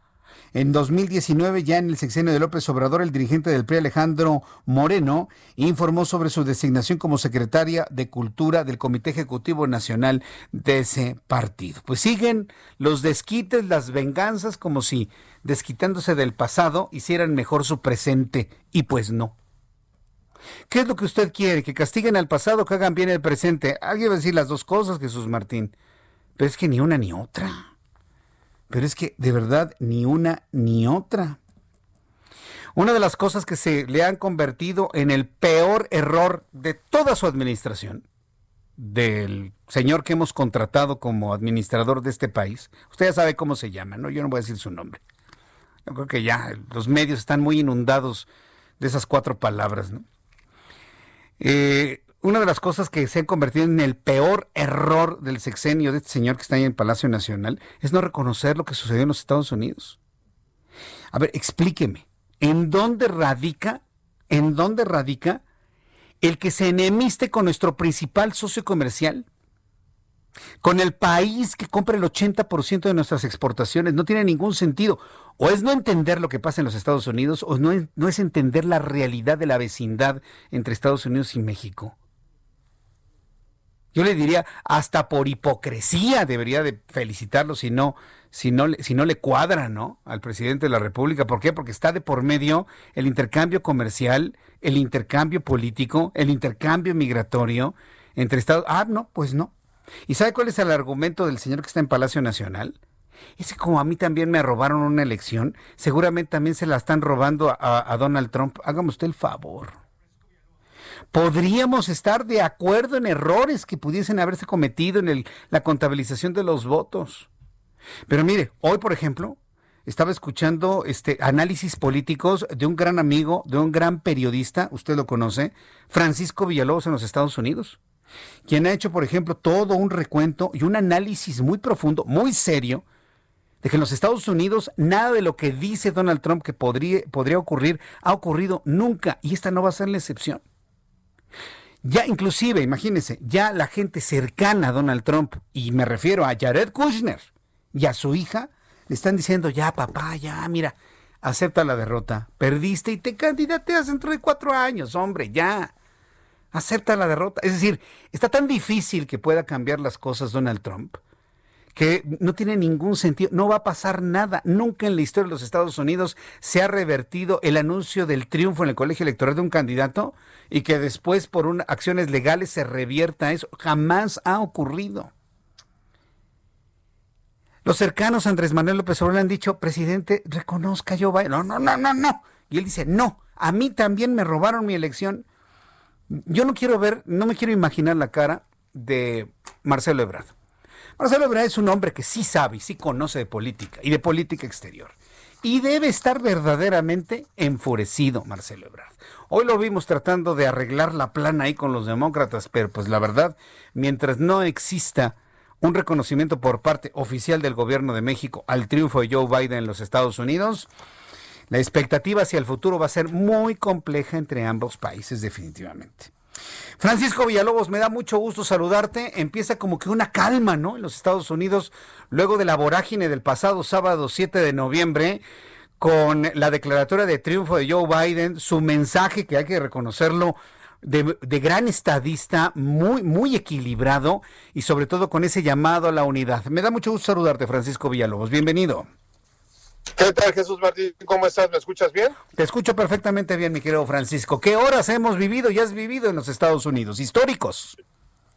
Speaker 1: en 2019, ya en el sexenio de López Obrador, el dirigente del PRI, Alejandro Moreno, informó sobre su designación como secretaria de Cultura del Comité Ejecutivo Nacional de ese partido. Pues siguen los desquites, las venganzas, como si desquitándose del pasado hicieran mejor su presente, y pues no. ¿Qué es lo que usted quiere? ¿Que castiguen al pasado que hagan bien el presente? Alguien va a decir las dos cosas, Jesús Martín. Pero es que ni una ni otra. Pero es que de verdad ni una ni otra. Una de las cosas que se le han convertido en el peor error de toda su administración, del señor que hemos contratado como administrador de este país, usted ya sabe cómo se llama, ¿no? Yo no voy a decir su nombre. Yo creo que ya los medios están muy inundados de esas cuatro palabras. Eh, una de las cosas que se ha convertido en el peor error del sexenio de este señor que está ahí en el Palacio Nacional es no reconocer lo que sucedió en los Estados Unidos. A ver, explíqueme, ¿en dónde radica, en dónde radica el que se enemiste con nuestro principal socio comercial? Con el país que compra el 80% de nuestras exportaciones. No tiene ningún sentido. O es no entender lo que pasa en los Estados Unidos, o no es, no es entender la realidad de la vecindad entre Estados Unidos y México. Yo le diría, hasta por hipocresía debería de felicitarlo si no, si no, si no le cuadra, ¿no? Al presidente de la República. ¿Por qué? Porque está de por medio el intercambio comercial, el intercambio político, el intercambio migratorio entre Estados. Ah, no, pues no. ¿Y sabe cuál es el argumento del señor que está en Palacio Nacional? Es que como a mí también me robaron una elección, seguramente también se la están robando a, Donald Trump. Hágame usted el favor podríamos estar de acuerdo en errores que pudiesen haberse cometido en la contabilización de los votos. Pero mire, hoy, por ejemplo, estaba escuchando este análisis políticos de un gran amigo, de un gran periodista, usted lo conoce, Francisco Villalobos en los Estados Unidos, quien ha hecho, por ejemplo, todo un recuento y un análisis muy profundo, muy serio, de que en los Estados Unidos nada de lo que dice Donald Trump que podría, podría ocurrir ha ocurrido nunca y esta no va a ser la excepción. Ya inclusive, imagínense, ya la gente cercana a Donald Trump, y me refiero a Jared Kushner y a su hija, le están diciendo, ya papá, ya, mira, acepta la derrota, perdiste y te candidateas dentro de cuatro años, hombre, ya, acepta la derrota. Es decir, está tan difícil que pueda cambiar las cosas Donald Trump que no tiene ningún sentido, no va a pasar nada. Nunca en la historia de los Estados Unidos se ha revertido el anuncio del triunfo en el colegio electoral de un candidato y que después por acciones legales se revierta eso. Jamás ha ocurrido. Los cercanos a Andrés Manuel López Obrador le han dicho, presidente, reconozca yo, no, no, no, no, no. Y él dice, no, a mí también me robaron mi elección. Yo no quiero ver, no me quiero imaginar la cara de Marcelo Ebrard. Marcelo Ebrard es un hombre que sí sabe y sí conoce de política y de política exterior. Y debe estar verdaderamente enfurecido Marcelo Ebrard. Hoy lo vimos tratando de arreglar la plana ahí con los demócratas, pero pues la verdad, mientras no exista un reconocimiento por parte oficial del gobierno de México al triunfo de Joe Biden en los Estados Unidos, la expectativa hacia el futuro va a ser muy compleja entre ambos países definitivamente. Francisco Villalobos, me da mucho gusto saludarte. Empieza como que una calma, ¿no? En los Estados Unidos, luego de la vorágine del pasado sábado 7 de noviembre, con la declaratoria de triunfo de Joe Biden, su mensaje, que hay que reconocerlo, de, de, gran estadista, muy, muy equilibrado y sobre todo con ese llamado a la unidad. Me da mucho gusto saludarte, Francisco Villalobos. Bienvenido.
Speaker 13: ¿Qué tal, Jesús Martín? ¿Cómo estás? ¿Me escuchas bien?
Speaker 1: Te escucho perfectamente bien, mi querido Francisco. ¿Qué horas hemos vivido y has vivido en los Estados Unidos? Históricos.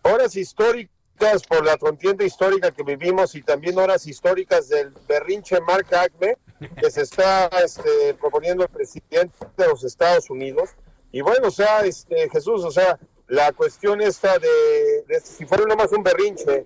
Speaker 13: Horas históricas por la contienda histórica que vivimos y también horas históricas del berrinche Mark Acme,
Speaker 14: que se está este, proponiendo el presidente de los Estados Unidos. Y bueno, o sea, este, Jesús, o sea, la cuestión esta de, de si fuera nomás un berrinche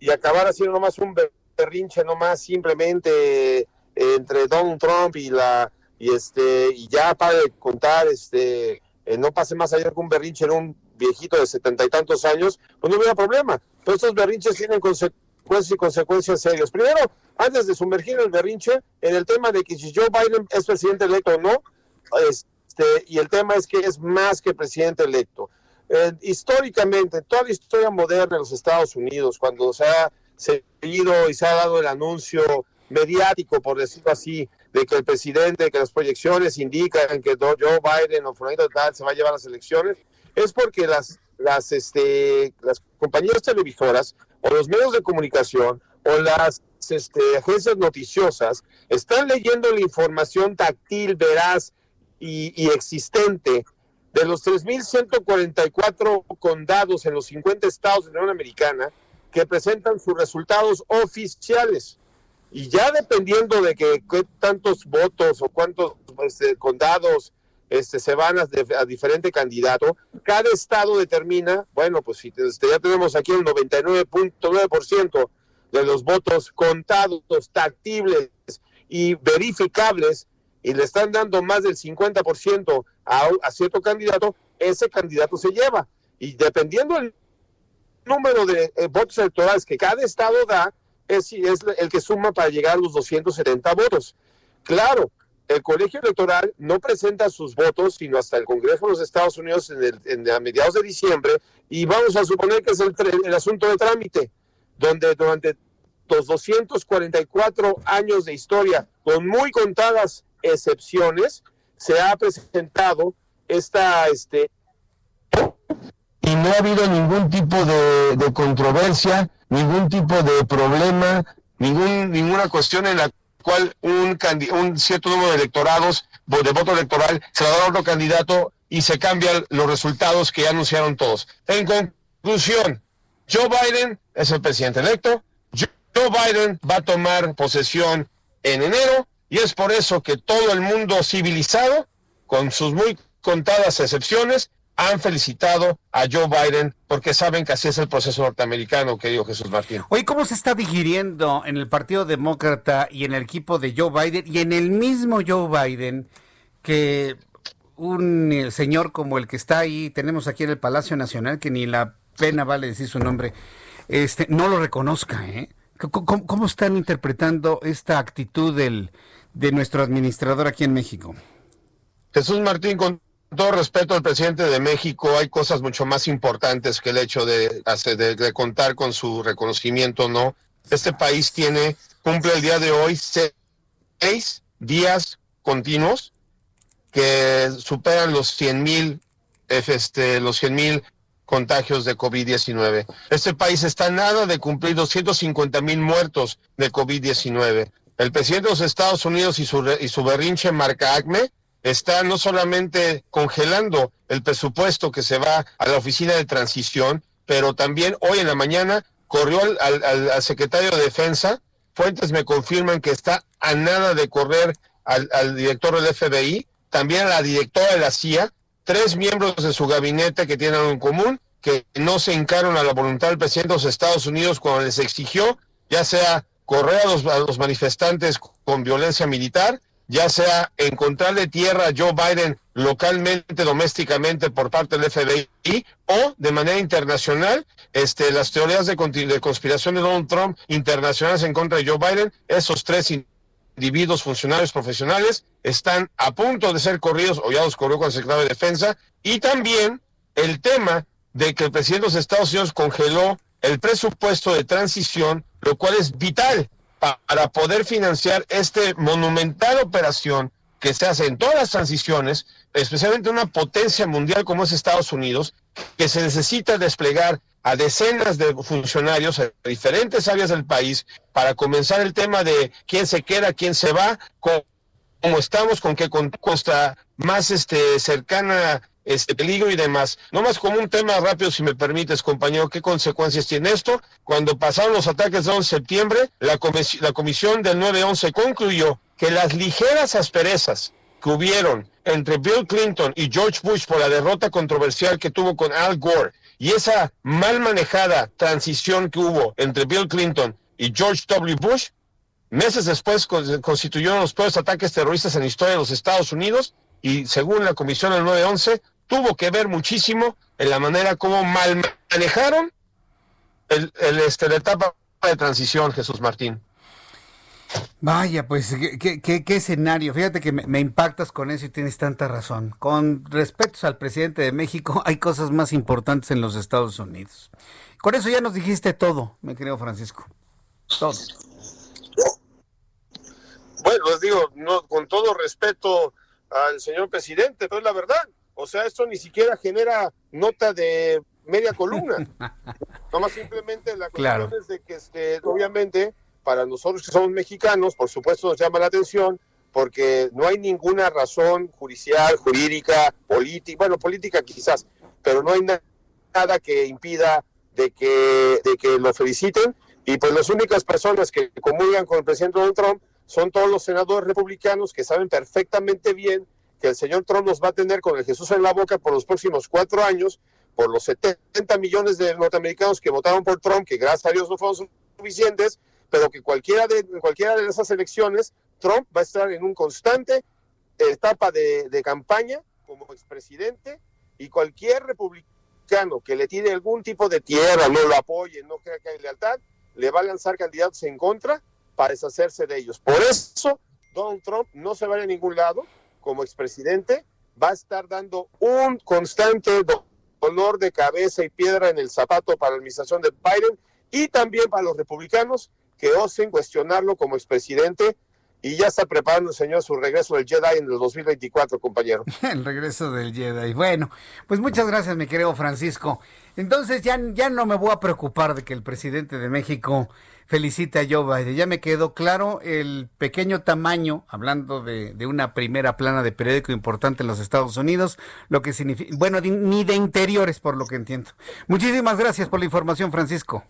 Speaker 14: y acabar siendo nomás un berrinche, nomás simplemente entre Donald Trump y la y este y ya para contar este eh, no pase más allá que un berrinche en un viejito de setenta y tantos años, pues no hubiera problema. Pero estos berrinches tienen consecuencias y consecuencias serias. Primero, antes de sumergir el berrinche, en el tema de que si Joe Biden es presidente electo o no, este, y el tema es que es más que presidente electo. Eh, históricamente, toda la historia moderna de los Estados Unidos, cuando se ha seguido y se ha dado el anuncio mediático, por decirlo así, de que el presidente, que las proyecciones indican que Joe Biden o Florida tal se va a llevar las elecciones, es porque las, las, este, las compañías televisoras o los medios de comunicación o las este, agencias noticiosas están leyendo la información táctil, veraz y existente de los 3.144 condados en los 50 estados de la Unión Americana que presentan sus resultados oficiales. Y ya dependiendo de que, tantos votos o cuántos este, condados este, se van a, a, diferente candidato, cada estado determina, bueno, pues si este, ya tenemos aquí el 99.9% de los votos contados, tactibles y verificables, y le están dando más del 50% a, a cierto candidato, ese candidato se lleva. Y dependiendo el número de eh, votos electorales que cada estado da, es, es el que suma para llegar a los 270 votos. Claro, el colegio electoral no presenta sus votos sino hasta el Congreso de los Estados Unidos en el, a mediados de diciembre y vamos a suponer que es el, el asunto de trámite, donde durante los 244 años de historia, con muy contadas excepciones, se ha presentado esta, este,
Speaker 13: y no ha habido ningún tipo de, de controversia, ningún tipo de problema, ningún, ninguna cuestión en la cual un, un cierto número de electorados, de voto electoral, se le da a otro candidato y se cambian los resultados que ya anunciaron todos. En conclusión, Joe Biden es el presidente electo, Joe Biden va a tomar posesión en enero y es por eso que todo el mundo civilizado, con sus muy contadas excepciones, han felicitado a Joe Biden porque saben que así es el proceso norteamericano, querido Jesús Martín.
Speaker 1: Oye, ¿cómo se está digiriendo en el Partido Demócrata y en el equipo de Joe Biden y en el mismo Joe Biden que un eh, señor como el que está ahí, tenemos aquí en el Palacio Nacional, que ni la pena vale decir su nombre, este, no lo reconozca, ¿eh? ¿Cómo, cómo están interpretando esta actitud del, de nuestro administrador aquí en México?
Speaker 13: Jesús Martín, con todo respeto al presidente de México, hay cosas mucho más importantes que el hecho de, de, de contar con su reconocimiento, ¿no? Este país tiene, cumple el día de hoy seis días continuos que superan los 100 mil este, los 100 mil contagios de COVID-19. Este país está nada de cumplir 250 mil muertos de COVID-19. El presidente de los Estados Unidos y su, y su berrinche marca ACME está no solamente congelando el presupuesto que se va a la oficina de transición, pero también hoy en la mañana corrió al, secretario de Defensa. Fuentes me confirman que está a nada de correr al, director del FBI, también a la directora de la CIA, tres miembros de su gabinete que tienen en común, que no se hincaron a la voluntad del presidente de los Estados Unidos cuando les exigió, ya sea correr a los, a los manifestantes con violencia militar, ya sea encontrarle tierra a Joe Biden localmente, domésticamente por parte del FBI o de manera internacional, este, las teorías de, de conspiración de Donald Trump internacionales en contra de Joe Biden, esos tres individuos funcionarios profesionales están a punto de ser corridos o ya los corrió con el secretario de Defensa. Y también el tema de que el presidente de los Estados Unidos congeló el presupuesto de transición, lo cual es vital para poder financiar este monumental operación que se hace en todas las transiciones, especialmente una potencia mundial como es Estados Unidos, que se necesita desplegar a decenas de funcionarios en diferentes áreas del país para comenzar el tema de quién se queda, quién se va, cómo, estamos, con qué costa más este, cercana este peligro y demás. No más como un tema rápido, si me permites, compañero, ¿qué consecuencias tiene esto? Cuando pasaron los ataques del 11 de septiembre, la, comis la comisión del 9-11 concluyó
Speaker 15: que las ligeras asperezas que hubieron entre Bill Clinton y George Bush por la derrota controversial que tuvo con Al Gore y esa mal manejada transición que hubo entre Bill Clinton y George W. Bush, meses después constituyeron los peores ataques terroristas en la historia de los Estados Unidos y según la Comisión del 911 tuvo que ver muchísimo en la manera como mal manejaron el, este, la etapa de transición, Jesús Martín.
Speaker 1: Vaya, pues qué, qué, escenario. Fíjate que me, impactas con eso y tienes tanta razón. Con respecto al presidente de México, [laughs] hay cosas más importantes en los Estados Unidos. Con eso ya nos dijiste todo, mi querido Francisco. Todo.
Speaker 13: Bueno, les digo, no, con todo respeto al señor presidente, pero es la verdad. O sea, esto ni siquiera genera nota de media columna. [laughs] Nomás simplemente la cuestión es de que, este, obviamente, para nosotros que somos mexicanos, por supuesto nos llama la atención porque no hay ninguna razón judicial, jurídica, política, bueno, política quizás, pero no hay nada que impida de que, de que lo feliciten. Y pues las únicas personas que comulgan con el presidente Donald Trump son todos los senadores republicanos que saben perfectamente bien que el señor Trump nos va a tener con el Jesús en la boca por los próximos cuatro años, por los 70 millones de norteamericanos que votaron por Trump, que gracias a Dios no fueron suficientes, pero que cualquiera de, cualquiera de esas elecciones, Trump va a estar en un constante etapa de, campaña como expresidente y cualquier republicano que le tire algún tipo de tierra, no lo apoye, no crea que hay lealtad, le va a lanzar candidatos en contra para deshacerse de ellos. Por eso, Donald Trump no se va a ningún lado como expresidente, va a estar dando un constante dolor de cabeza y piedra en el zapato para la administración de Biden y también para los republicanos que osen cuestionarlo como expresidente y ya está preparando el señor su regreso del Jedi en el 2024, compañero. [laughs]
Speaker 1: el regreso del Jedi. Bueno, pues muchas gracias, mi querido Francisco. Entonces ya, ya no me voy a preocupar de que el presidente de México felicite a Joe Biden. Ya me quedó claro el pequeño tamaño, hablando de, de una primera plana de periódico importante en los Estados Unidos, lo que significa, bueno, ni de interiores, por lo que entiendo. Muchísimas gracias por la información, Francisco.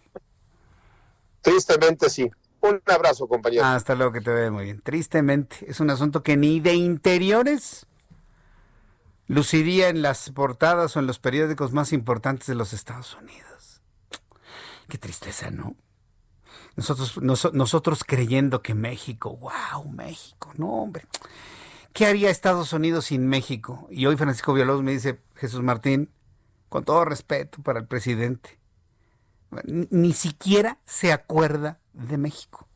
Speaker 13: Tristemente sí. Un abrazo, compañero.
Speaker 1: Hasta luego, que te vea muy bien. Tristemente, es un asunto que ni de interiores luciría en las portadas o en los periódicos más importantes de los Estados Unidos. Qué tristeza, ¿no? Nosotros, nosotros creyendo que México, wow, México, no, hombre. ¿Qué haría Estados Unidos sin México? Y hoy Francisco Villalobos me dice, Jesús Martín, con todo respeto para el presidente, ni siquiera se acuerda de México.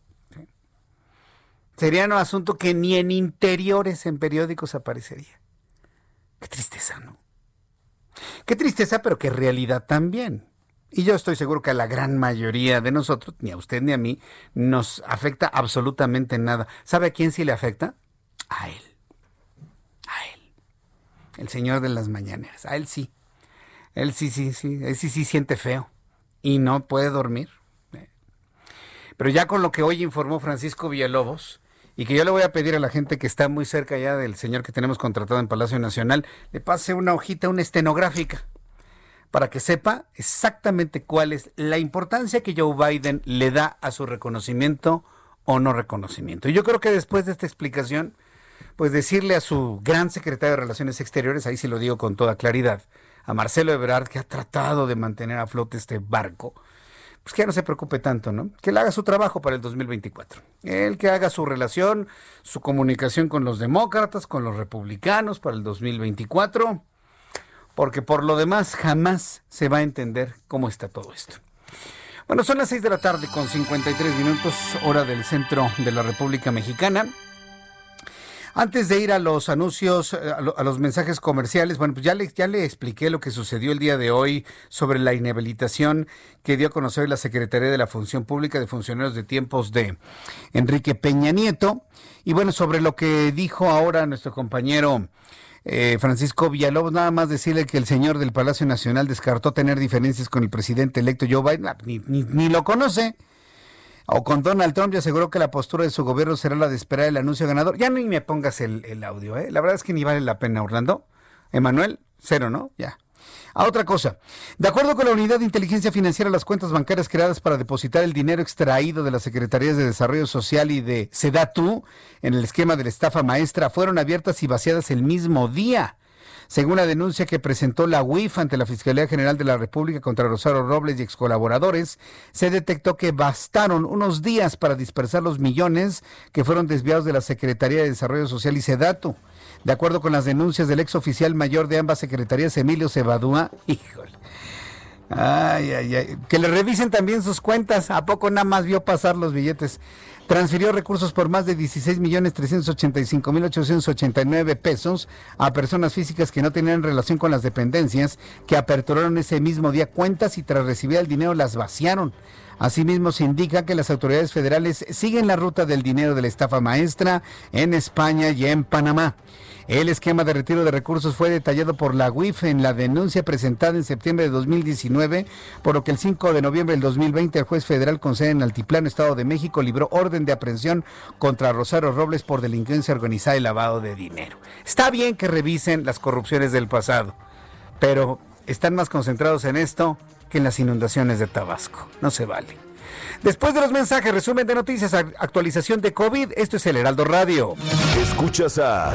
Speaker 1: Sería un asunto que ni en interiores en periódicos aparecería. Qué tristeza, ¿no? Qué tristeza, pero qué realidad también. Y yo estoy seguro que a la gran mayoría de nosotros, ni a usted ni a mí, nos afecta absolutamente nada. ¿Sabe a quién sí le afecta? A él. A él. El señor de las mañaneras. A él sí. Él sí, sí, sí. Él sí, sí siente feo y no puede dormir. Pero ya con lo que hoy informó Francisco Villalobos, y que yo le voy a pedir a la gente que está muy cerca ya del señor que tenemos contratado en Palacio Nacional, le pase una hojita, una estenográfica, para que sepa exactamente cuál es la importancia que Joe Biden le da a su reconocimiento o no reconocimiento. Y yo creo que después de esta explicación, pues decirle a su gran secretario de Relaciones Exteriores, ahí sí lo digo con toda claridad, a Marcelo Ebrard, que ha tratado de mantener a flote este barco, pues que ya no se preocupe tanto, ¿no? Que él haga su trabajo para el 2024. Él que haga su relación, su comunicación con los demócratas, con los republicanos para el 2024, porque por lo demás jamás se va a entender cómo está todo esto. Bueno, son las 6 de la tarde con 53 minutos, hora del centro de la República Mexicana. Antes de ir a los anuncios, eh, a, los mensajes comerciales, bueno, pues ya le, ya le expliqué lo que sucedió el día de hoy sobre la inhabilitación que dio a conocer la Secretaría de la Función Pública de Funcionarios de Tiempos de Enrique Peña Nieto. Y bueno, sobre lo que dijo ahora nuestro compañero eh, Francisco Villalobos, nada más decirle que el señor del Palacio Nacional descartó tener diferencias con el presidente electo Joe Biden, ah, ni, ni lo conoce o con Donald Trump y aseguró que la postura de su gobierno será la de esperar el anuncio ganador. Ya ni me pongas el, audio, ¿eh? La verdad es que ni vale la pena, Orlando. Emanuel, cero, ¿no? Ya. A otra cosa. De acuerdo con la Unidad de Inteligencia Financiera, las cuentas bancarias creadas para depositar el dinero extraído de las Secretarías de Desarrollo Social y de SEDATU en el esquema de la estafa maestra fueron abiertas y vaciadas el mismo día. Según la denuncia que presentó la UIF ante la Fiscalía General de la República contra Rosario Robles y ex colaboradores, se detectó que bastaron unos días para dispersar los millones que fueron desviados de la Secretaría de Desarrollo Social y SEDATU. De acuerdo con las denuncias del ex oficial mayor de ambas secretarías, Emilio Cebadúa, [laughs] híjole. Ay, ay, ay. Que le revisen también sus cuentas. ¿A poco nada más vio pasar los billetes? Transfirió recursos por más de 16 millones 385 mil 889 pesos a personas físicas que no tenían relación con las dependencias, que aperturaron ese mismo día cuentas y tras recibir el dinero las vaciaron. Asimismo, se indica que las autoridades federales siguen la ruta del dinero de la estafa maestra en España y en Panamá. El esquema de retiro de recursos fue detallado por la UIF en la denuncia presentada en septiembre de 2019, por lo que el 5 de noviembre del 2020 el juez federal con sede en Altiplano, Estado de México, libró orden de aprehensión contra Rosario Robles por delincuencia organizada y lavado de dinero. Está bien que revisen las corrupciones del pasado, pero están más concentrados en esto que en las inundaciones de Tabasco. No se vale. Después de los mensajes, resumen de noticias, actualización de COVID, esto es el Heraldo Radio.
Speaker 11: Escuchas a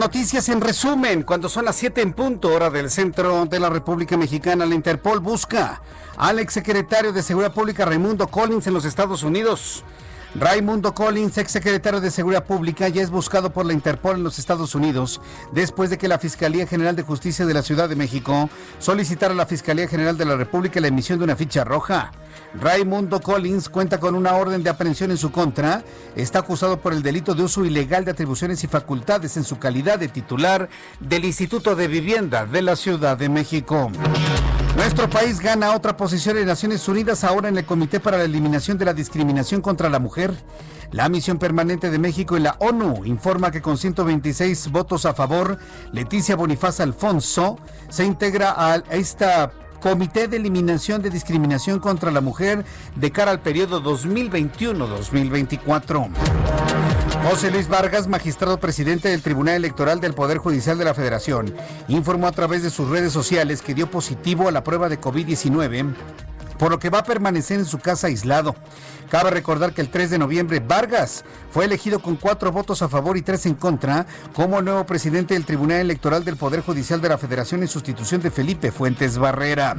Speaker 1: Noticias en resumen. Cuando son las 7 en punto, hora del centro de la República Mexicana, la Interpol busca al exsecretario de Seguridad Pública Raimundo Collins en los Estados Unidos. Raimundo Collins, exsecretario de Seguridad Pública, ya es buscado por la Interpol en los Estados Unidos después de que la Fiscalía General de Justicia de la Ciudad de México solicitara a la Fiscalía General de la República la emisión de una ficha roja. Raimundo Collins cuenta con una orden de aprehensión en su contra. Está acusado por el delito de uso ilegal de atribuciones y facultades en su calidad de titular del Instituto de Vivienda de la Ciudad de México. Nuestro país gana otra posición en Naciones Unidas ahora en el Comité para la Eliminación de la Discriminación contra la Mujer. La misión permanente de México en la ONU informa que con 126 votos a favor, Leticia Bonifaz Alfonso se integra a esta Comité de Eliminación de Discriminación contra la Mujer de cara al periodo 2021-2024. José Luis Vargas, magistrado presidente del Tribunal Electoral del Poder Judicial de la Federación, informó a través de sus redes sociales que dio positivo a la prueba de COVID-19 por lo que va a permanecer en su casa aislado. Cabe recordar que el 3 de noviembre Vargas fue elegido con cuatro votos a favor y tres en contra como nuevo presidente del Tribunal Electoral del Poder Judicial de la Federación en sustitución de Felipe Fuentes Barrera.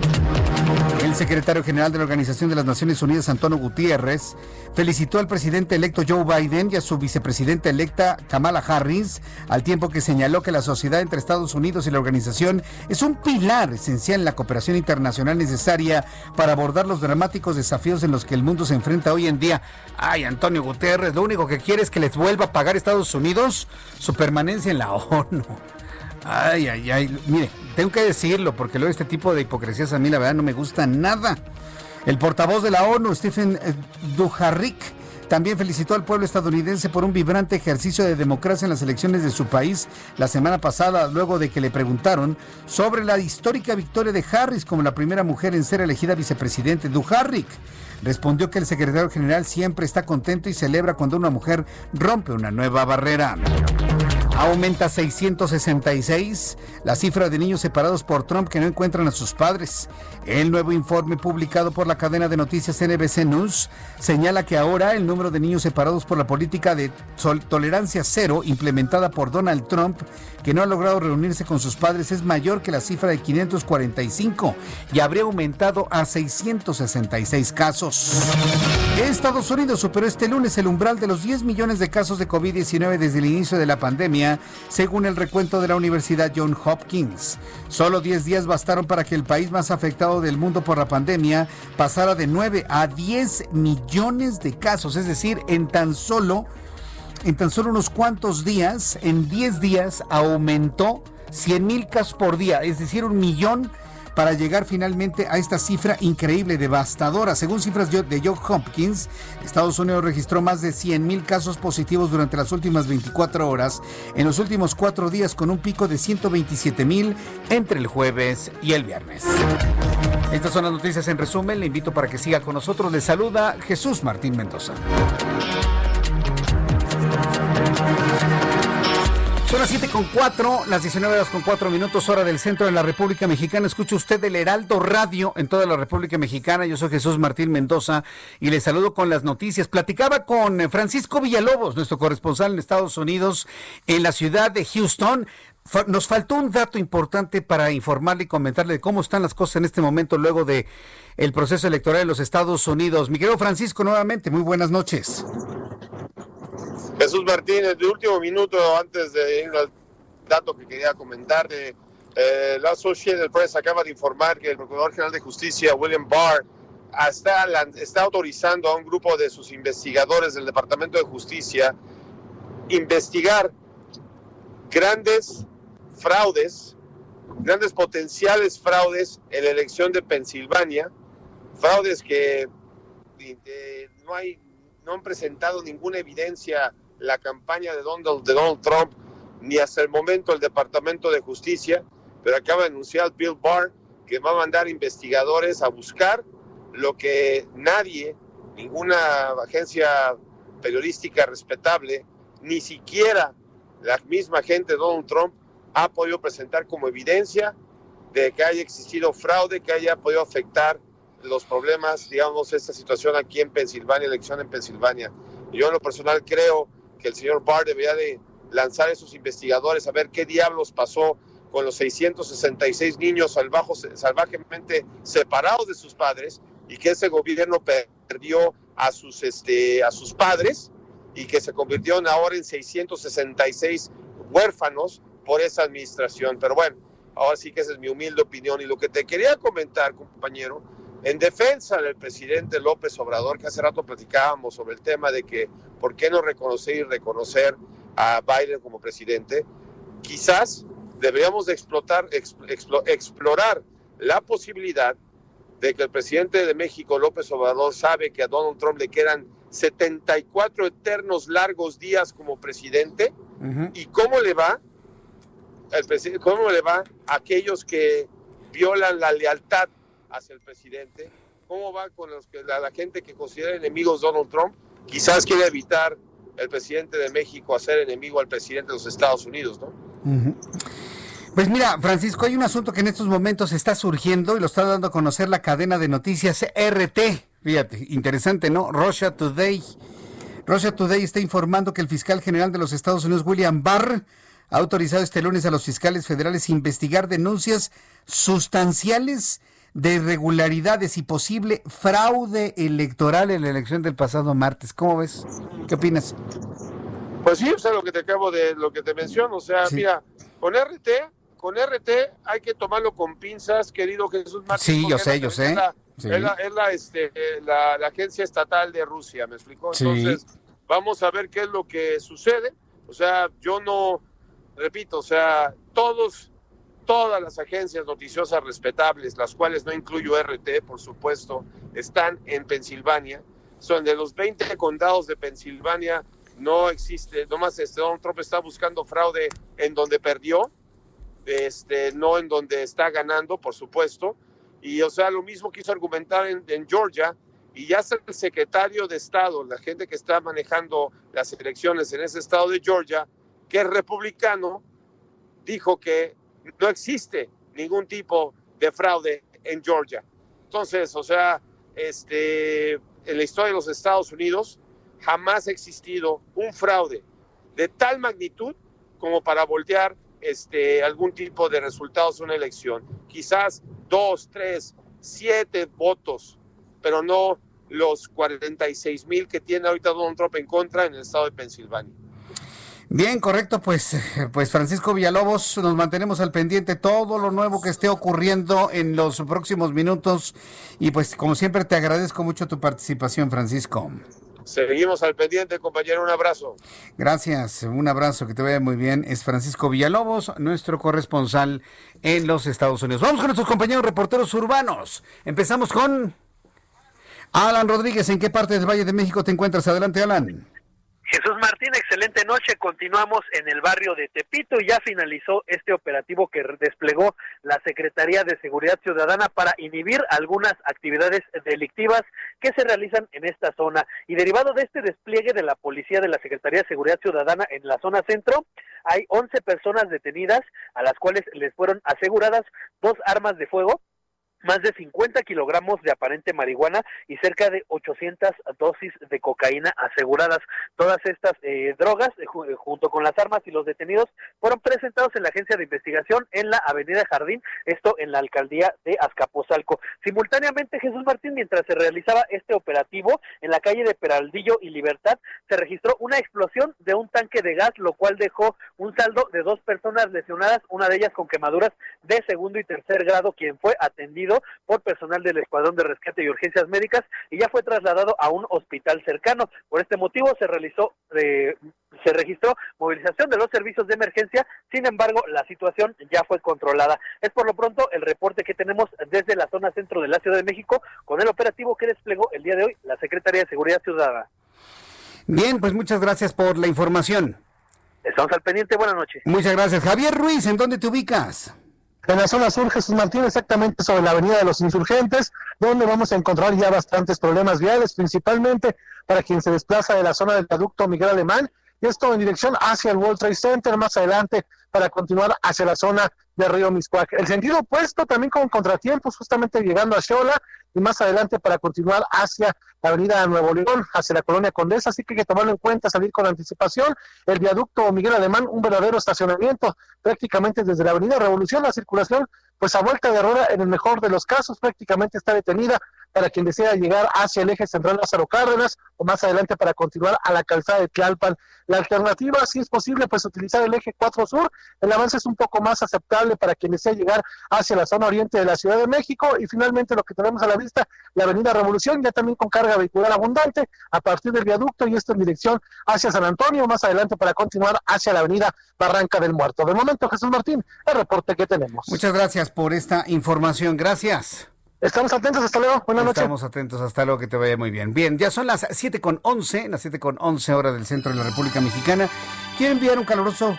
Speaker 1: El secretario general de la Organización de las Naciones Unidas, Antonio Gutiérrez, felicitó al presidente electo Joe Biden y a su vicepresidenta electa Kamala Harris, al tiempo que señaló que la sociedad entre Estados Unidos y la organización es un pilar esencial en la cooperación internacional necesaria para abordar los dramáticos desafíos en los que el mundo se enfrenta hoy en día. Ay, Antonio Guterres, lo único que quiere es que les vuelva a pagar Estados Unidos su permanencia en la [laughs] ONU. Ay, ay, ay. Mire, tengo que decirlo porque luego este tipo de hipocresías a mí la verdad no me gusta nada. El portavoz de la ONU, Stephen eh, Dujarric, también felicitó al pueblo estadounidense por un vibrante ejercicio de democracia en las elecciones de su país la semana pasada, luego de que le preguntaron sobre la histórica victoria de Harris como la primera mujer en ser elegida vicepresidente. Dujarric respondió que el secretario general siempre está contento y celebra cuando una mujer rompe una nueva barrera. Aumenta 666 la cifra de niños separados por Trump que no encuentran a sus padres. El nuevo informe publicado por la cadena de noticias NBC News señala que ahora el número de niños separados por la política de tolerancia cero implementada por Donald Trump, que no ha logrado reunirse con sus padres, es mayor que la cifra de 545 y habría aumentado a 666 casos. Estados Unidos superó este lunes el umbral de los 10 millones de casos de COVID-19 desde el inicio de la pandemia, según el recuento de la Universidad John Hopkins. Solo 10 días bastaron para que el país más afectado del mundo por la pandemia pasara de 9 a 10 millones de casos, es decir, en tan solo en tan solo unos cuantos días, en 10 días aumentó 100 mil casos por día, es decir, un millón para llegar finalmente a esta cifra increíble, devastadora. Según cifras de John Hopkins, Estados Unidos registró más de 100 mil casos positivos durante las últimas 24 horas, en los últimos cuatro días con un pico de 127 mil entre el jueves y el viernes. Estas son las noticias en resumen. Le invito para que siga con nosotros. Le saluda Jesús Martín Mendoza. Las 7 con 4, las 19 horas con 4 minutos, hora del centro de la República Mexicana. Escucha usted el Heraldo Radio en toda la República Mexicana. Yo soy Jesús Martín Mendoza y le saludo con las noticias. Platicaba con Francisco Villalobos, nuestro corresponsal en Estados Unidos, en la ciudad de Houston. Nos faltó un dato importante para informarle y comentarle de cómo están las cosas en este momento luego de el proceso electoral en los Estados Unidos. Mi querido Francisco, nuevamente, muy buenas noches.
Speaker 13: Jesús Martínez, de último minuto, antes de ir al dato que quería comentar, de, eh, la Associated Press acaba de informar que el Procurador General de Justicia, William Barr, está, está autorizando a un grupo de sus investigadores del Departamento de Justicia investigar grandes fraudes, grandes potenciales fraudes en la elección de Pensilvania, fraudes que eh, no, hay, no han presentado ninguna evidencia la campaña de Donald, de Donald Trump, ni hasta el momento el Departamento de Justicia, pero acaba de anunciar Bill Barr que va a mandar investigadores a buscar lo que nadie, ninguna agencia periodística respetable, ni siquiera la misma gente de Donald Trump ha podido presentar como evidencia de que haya existido fraude, que haya podido afectar los problemas, digamos, esta situación aquí en Pensilvania, elección en Pensilvania. Yo en lo personal creo que el señor Barr debería de lanzar a esos investigadores a ver qué diablos pasó con los 666 niños salvajemente separados de sus padres y que ese gobierno perdió a sus, este, a sus padres y que se convirtieron ahora en 666 huérfanos por esa administración. Pero bueno, ahora sí que esa es mi humilde opinión. Y lo que te quería comentar, compañero, en defensa del presidente López Obrador, que hace rato platicábamos sobre el tema de que por qué no reconocer y reconocer a Biden como presidente, quizás deberíamos de explotar, explorar la posibilidad de que el presidente de México, López Obrador, sabe que a Donald Trump le quedan 74 eternos largos días como presidente y cómo le va el cómo le va a aquellos que violan la lealtad hacia el presidente, cómo va con los que, la, gente que considera enemigos Donald Trump, quizás quiere evitar el presidente de México hacer enemigo al presidente de los Estados Unidos, ¿no?
Speaker 1: Pues mira, Francisco, hay un asunto que en estos momentos está surgiendo y lo está dando a conocer la cadena de noticias RT. Fíjate, interesante, ¿no? Russia Today. Russia Today está informando que el fiscal general de los Estados Unidos, William Barr, ha autorizado este lunes a los fiscales federales investigar denuncias sustanciales de irregularidades y posible fraude electoral en la elección del pasado martes. ¿Cómo ves? ¿Qué opinas?
Speaker 13: Pues sí, o sea, lo que te acabo de, lo que te menciono, o sea, mira, con RT, con RT hay que tomarlo con pinzas, querido Jesús
Speaker 1: Martín. Sí, yo sé, yo sé.
Speaker 13: Es, la, es, la, este, la, agencia estatal de Rusia, ¿me explicó? Entonces, vamos a ver qué es lo que sucede. O sea, yo no, repito, o sea, todos todas las agencias noticiosas respetables, las cuales no incluyo RT, por supuesto, están en Pensilvania. Son de los 20 condados de Pensilvania, no existe, nomás este Donald Trump está buscando fraude en donde perdió, este, no en donde está ganando, por supuesto. Y o sea, lo mismo quiso argumentar en, Georgia, y ya está el secretario de Estado, la gente que está manejando las elecciones en ese estado de Georgia,
Speaker 16: que es republicano, dijo que no existe ningún tipo de fraude en Georgia. Entonces, o sea, este, en la historia de los Estados Unidos jamás ha existido un fraude de tal magnitud como para voltear este, algún tipo de resultados de una elección. Quizás dos, tres, siete votos, pero no los 46 mil que tiene ahorita Donald Trump en contra en el estado de Pensilvania.
Speaker 1: Bien, correcto, pues, pues Francisco Villalobos, nos mantenemos al pendiente todo lo nuevo que esté ocurriendo en los próximos minutos y pues como siempre te agradezco mucho tu participación, Francisco.
Speaker 16: Seguimos al pendiente, compañero, un abrazo.
Speaker 1: Gracias, un abrazo, que te vaya muy bien. Es Francisco Villalobos, nuestro corresponsal en los Estados Unidos. Vamos con nuestros compañeros reporteros urbanos. Empezamos con Alan Rodríguez. ¿En qué parte del Valle de México te encuentras? Adelante, Alan.
Speaker 7: Jesús Martín, excelente noche. Continuamos en el barrio de Tepito y ya finalizó este operativo que desplegó la Secretaría de Seguridad Ciudadana para inhibir algunas actividades delictivas que se realizan en esta zona. Y derivado de este despliegue de la policía de la Secretaría de Seguridad Ciudadana en la zona centro, hay 11 personas detenidas a las cuales les fueron aseguradas dos armas de fuego más de 50 kilogramos de aparente marihuana y cerca de 800 dosis de cocaína aseguradas. Todas estas eh, drogas, eh, eh, junto con las armas y los detenidos, fueron presentados en la agencia de investigación en la Avenida Jardín, esto en la alcaldía de Azcapotzalco. Simultáneamente, Jesús Martín, mientras se realizaba este operativo en la calle de Peraldillo y Libertad, se registró una explosión de un tanque de gas, lo cual dejó un saldo de dos personas lesionadas, una de ellas con quemaduras de segundo y tercer grado, quien fue atendido por personal del Escuadrón de Rescate y Urgencias Médicas y ya fue trasladado a un hospital cercano. Por este motivo se realizó, eh, se registró movilización de los servicios de emergencia, sin embargo la situación ya fue controlada. Es por lo pronto el reporte que tenemos desde la zona centro de la Ciudad de México con el operativo que desplegó el día de hoy la Secretaría de Seguridad Ciudadana.
Speaker 1: Bien, pues muchas gracias por la información.
Speaker 7: Estamos al pendiente, buenas noches.
Speaker 1: Muchas gracias. Javier Ruiz, ¿en dónde te ubicas?
Speaker 8: En la zona sur Jesús Martín, exactamente sobre la avenida de los insurgentes, donde vamos a encontrar ya bastantes problemas viales, principalmente para quien se desplaza de la zona del viaducto Miguel Alemán, esto en dirección hacia el World Trade Center, más adelante para continuar hacia la zona de Río Miscuac. El sentido opuesto también con contratiempos, justamente llegando a Xola y más adelante para continuar hacia la avenida Nuevo León, hacia la colonia Condesa, así que hay que tomarlo en cuenta, salir con anticipación. El viaducto Miguel Alemán, un verdadero estacionamiento, prácticamente desde la avenida Revolución, la circulación, pues a vuelta de rueda, en el mejor de los casos, prácticamente está detenida para quien desea llegar hacia el eje central Lázaro Cárdenas o más adelante para continuar a la calzada de Tlalpan. La alternativa, si es posible, pues utilizar el eje 4 Sur. El avance es un poco más aceptable para quien desea llegar hacia la zona oriente de la Ciudad de México. Y finalmente lo que tenemos a la vista, la avenida Revolución, ya también con carga vehicular abundante a partir del viaducto y esto en dirección hacia San Antonio, más adelante para continuar hacia la avenida Barranca del Muerto. De momento, Jesús Martín, el reporte que tenemos.
Speaker 1: Muchas gracias por esta información. Gracias.
Speaker 8: Estamos atentos, hasta luego. Buenas noches.
Speaker 1: Estamos atentos, hasta luego, que te vaya muy bien. Bien, ya son las 7 con 11, las 7 con 11 horas del centro de la República Mexicana. Quiero enviar un caluroso,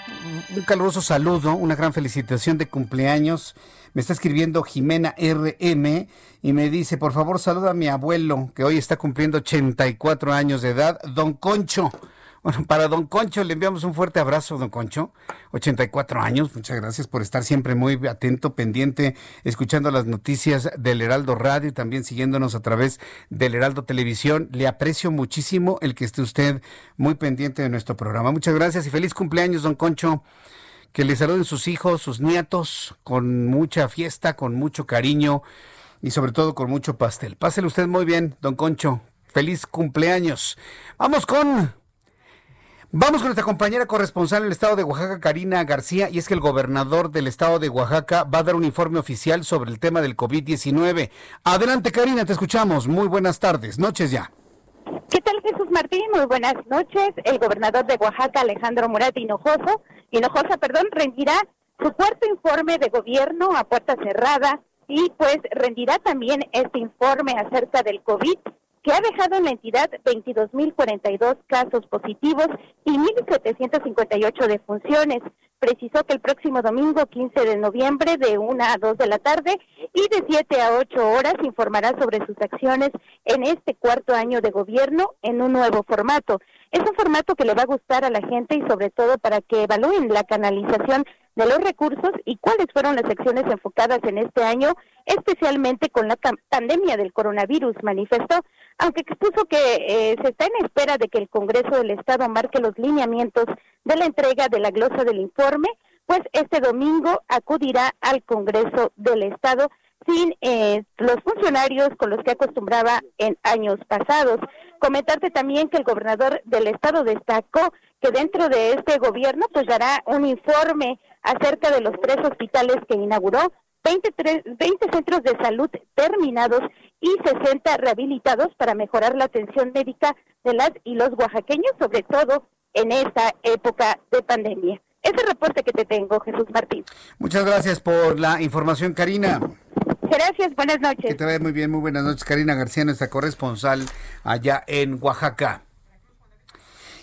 Speaker 1: un caluroso saludo, una gran felicitación de cumpleaños. Me está escribiendo Jimena RM y me dice, por favor, saluda a mi abuelo, que hoy está cumpliendo 84 años de edad, don Concho. Bueno, para don Concho le enviamos un fuerte abrazo, don Concho. 84 años, muchas gracias por estar siempre muy atento, pendiente, escuchando las noticias del Heraldo Radio y también siguiéndonos a través del Heraldo Televisión. Le aprecio muchísimo el que esté usted muy pendiente de nuestro programa. Muchas gracias y feliz cumpleaños, don Concho. Que le saluden sus hijos, sus nietos, con mucha fiesta, con mucho cariño y sobre todo con mucho pastel. Pásele usted muy bien, don Concho. Feliz cumpleaños. Vamos con Vamos con nuestra compañera corresponsal en el estado de Oaxaca, Karina García, y es que el gobernador del estado de Oaxaca va a dar un informe oficial sobre el tema del COVID-19. Adelante, Karina, te escuchamos. Muy buenas tardes, noches ya.
Speaker 17: ¿Qué tal, Jesús Martín? Muy buenas noches. El gobernador de Oaxaca, Alejandro Murat Hinojoso, Hinojosa, perdón, rendirá su cuarto informe de gobierno a puerta cerrada y pues rendirá también este informe acerca del COVID que ha dejado en la entidad 22.042 casos positivos y 1.758 defunciones. precisó que el próximo domingo 15 de noviembre de 1 a 2 de la tarde y de 7 a 8 horas informará sobre sus acciones en este cuarto año de gobierno en un nuevo formato. Es un formato que le va a gustar a la gente y sobre todo para que evalúen la canalización de los recursos y cuáles fueron las acciones enfocadas en este año, especialmente con la pandemia del coronavirus, manifestó, aunque expuso que eh, se está en espera de que el Congreso del Estado marque los lineamientos de la entrega de la glosa del informe, pues este domingo acudirá al Congreso del Estado sin eh, los funcionarios con los que acostumbraba en años pasados. Comentarte también que el gobernador del estado destacó que dentro de este gobierno pues dará un informe acerca de los tres hospitales que inauguró, 23, 20 centros de salud terminados y 60 rehabilitados para mejorar la atención médica de las y los oaxaqueños, sobre todo en esta época de pandemia. Ese reporte que te tengo, Jesús Martín.
Speaker 1: Muchas gracias por la información, Karina.
Speaker 17: Gracias, buenas noches.
Speaker 1: Que te vaya muy bien, muy buenas noches, Karina García, nuestra corresponsal allá en Oaxaca.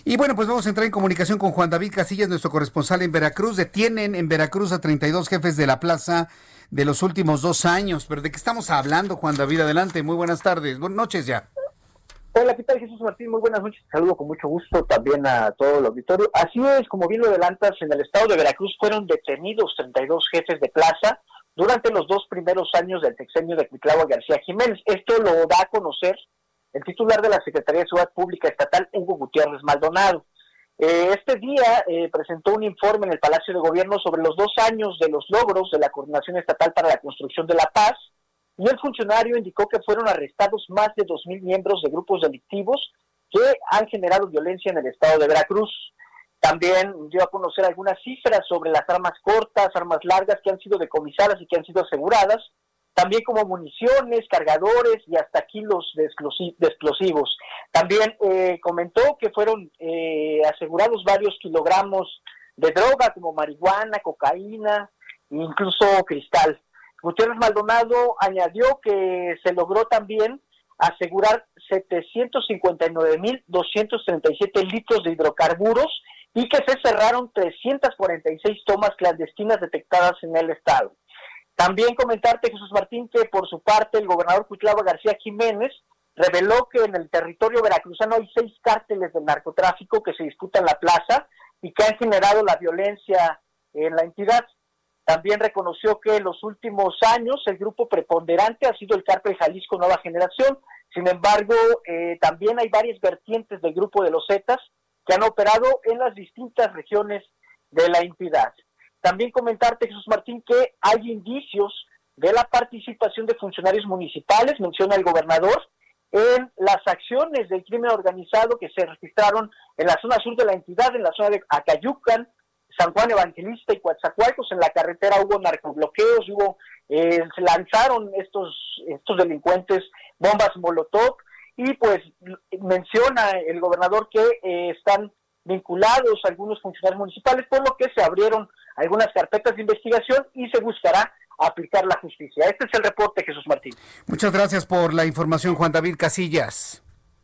Speaker 1: Y bueno, pues vamos a entrar en comunicación con Juan David Casillas, nuestro corresponsal en Veracruz. Detienen en Veracruz a 32 jefes de la plaza de los últimos dos años. Pero ¿de qué estamos hablando, Juan David? Adelante, muy buenas tardes, buenas noches ya.
Speaker 18: Hola, ¿qué tal Jesús Martín? Muy buenas noches. Saludo con mucho gusto también a todo el auditorio. Así es, como bien lo adelantas, en el estado de Veracruz fueron detenidos 32 jefes de plaza durante los dos primeros años del sexenio de Cuitlava García Jiménez. Esto lo da a conocer el titular de la Secretaría de Seguridad Pública Estatal, Hugo Gutiérrez Maldonado. Eh, este día eh, presentó un informe en el Palacio de Gobierno sobre los dos años de los logros de la Coordinación Estatal para la Construcción de la Paz y el funcionario indicó que fueron arrestados más de 2.000 miembros de grupos delictivos que han generado violencia en el estado de Veracruz. También dio a conocer algunas cifras sobre las armas cortas, armas largas que han sido decomisadas y que han sido aseguradas, también como municiones, cargadores y hasta kilos de, explosivos. También eh, comentó que fueron eh, asegurados varios kilogramos de droga como marihuana, cocaína incluso cristal. Gutiérrez Maldonado añadió que se logró también asegurar 759.237 litros de hidrocarburos y que se cerraron 346 tomas clandestinas detectadas en el estado. También comentarte, Jesús Martín, que por su parte el gobernador Cuitlava García Jiménez reveló que en el territorio veracruzano hay seis cárteles de narcotráfico que se disputan la plaza y que han generado la violencia en la entidad. También reconoció que en los últimos años el grupo preponderante ha sido el cártel Jalisco Nueva Generación. Sin embargo, eh, también hay varias vertientes del grupo de los Zetas que han operado en las distintas regiones de la entidad. También comentarte, Jesús Martín, que hay indicios de la participación de funcionarios municipales, menciona el gobernador, en las acciones del crimen organizado que se registraron en la zona sur de la entidad, en la zona de Acayucan, San Juan Evangelista y Coatzacoalcos, en la carretera hubo narcobloqueos, hubo, eh, se lanzaron estos, estos delincuentes bombas Molotov, y pues menciona el gobernador que eh, están vinculados algunos funcionarios municipales, por lo que se abrieron algunas carpetas de investigación y se buscará aplicar la justicia. Este es el reporte, Jesús Martín.
Speaker 1: Muchas gracias por la información, Juan David Casillas.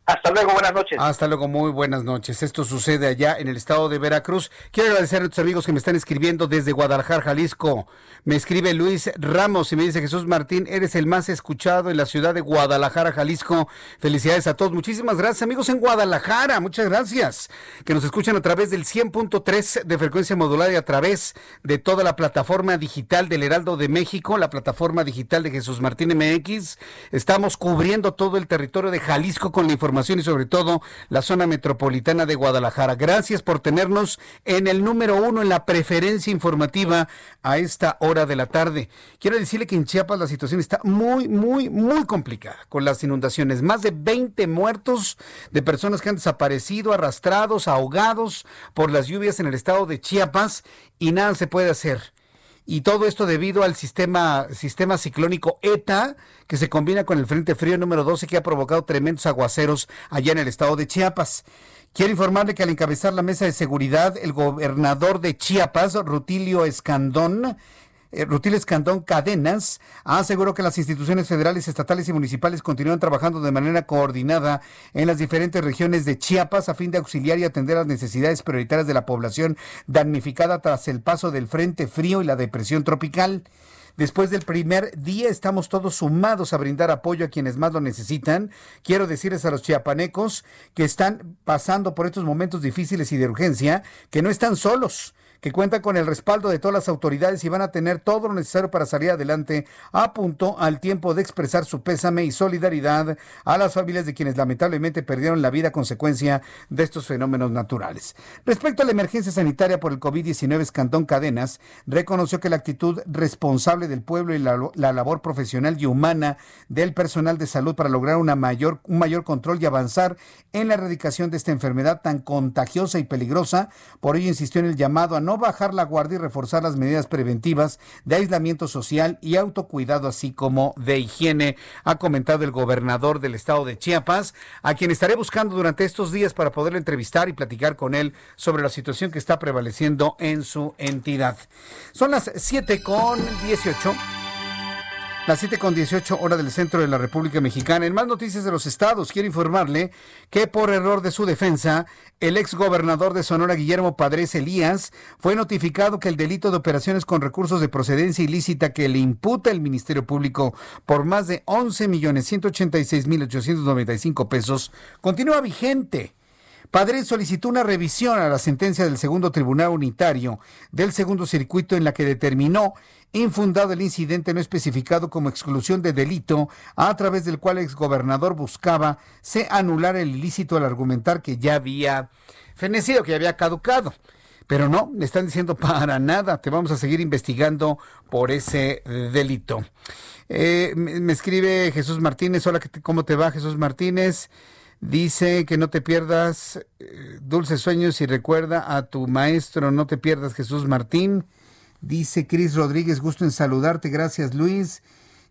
Speaker 18: Hasta luego, buenas noches.
Speaker 1: Hasta luego, muy buenas noches. Esto sucede allá en el estado de Veracruz. Quiero agradecer a nuestros amigos que me están escribiendo desde Guadalajara, Jalisco. Me escribe Luis Ramos y me dice Jesús Martín, eres el más escuchado en la ciudad de Guadalajara, Jalisco. Felicidades a todos. Muchísimas gracias, amigos en Guadalajara. Muchas gracias. Que nos escuchan a través del 100.3 de frecuencia modulada y a través de toda la plataforma digital del Heraldo de México, la plataforma digital de Jesús Martín MX. Estamos cubriendo todo el territorio de Jalisco con la información y sobre todo la zona metropolitana de Guadalajara. Gracias por tenernos en el número uno en la preferencia informativa a esta hora de la tarde. Quiero decirle que en Chiapas la situación está muy, muy, muy complicada con las inundaciones. Más de 20 muertos de personas que han desaparecido, arrastrados, ahogados por las lluvias en el estado de Chiapas y nada se puede hacer y todo esto debido al sistema, sistema ciclónico ETA, que se combina con el Frente Frío número 12, que ha provocado tremendos aguaceros allá en el estado de Chiapas. Quiero informarle que al encabezar la mesa de seguridad, el gobernador de Chiapas, Rutilio Escandón, Rutiles Candón Cadenas aseguró que las instituciones federales, estatales y municipales continúan trabajando de manera coordinada en las diferentes regiones de Chiapas a fin de auxiliar y atender las necesidades prioritarias de la población damnificada tras el paso del frente frío y la depresión tropical. Después del primer día estamos todos sumados a brindar apoyo a quienes más lo necesitan. Quiero decirles a los chiapanecos que están pasando por estos momentos difíciles y de urgencia que no están solos que cuentan con el respaldo de todas las autoridades y van a tener todo lo necesario para salir adelante, a punto al tiempo de expresar su pésame y solidaridad a las familias de quienes lamentablemente perdieron la vida a consecuencia de estos fenómenos naturales. Respecto a la emergencia sanitaria por el COVID-19, Escantón Cadenas reconoció que la actitud responsable del pueblo y la, la, labor profesional y humana del personal de salud para lograr mayor, un mayor control y avanzar en la erradicación de esta enfermedad tan contagiosa y peligrosa. Por ello insistió en el llamado a no bajar la guardia y reforzar las medidas preventivas de aislamiento social y autocuidado, así como de higiene, ha comentado el gobernador del estado de Chiapas, a quien estaré buscando durante estos días para poderlo entrevistar y platicar con él sobre la situación que está prevaleciendo en su entidad. Son las 7 con 18. Las 7 con 18 horas del centro de la República Mexicana. En más noticias de los estados, quiero informarle que por error de su defensa, el ex gobernador de Sonora, Guillermo Padres Elías, fue notificado que el delito de operaciones con recursos de procedencia ilícita que le imputa el Ministerio Público por más de 11 millones 186 mil 895 pesos continúa vigente. Padre solicitó una revisión a la sentencia del segundo tribunal unitario del segundo circuito en la que determinó infundado el incidente no especificado como exclusión de delito, a través del cual el exgobernador buscaba se anular el ilícito al argumentar que ya había fenecido, que ya había caducado. Pero no, le están diciendo para nada, te vamos a seguir investigando por ese delito. Eh, me, escribe Jesús Martínez, hola, ¿cómo te va Jesús Martínez? Dice que no te pierdas eh, dulces sueños y recuerda a tu maestro, no te pierdas Jesús Martín. Dice Cris Rodríguez, gusto en saludarte. Gracias, Luis.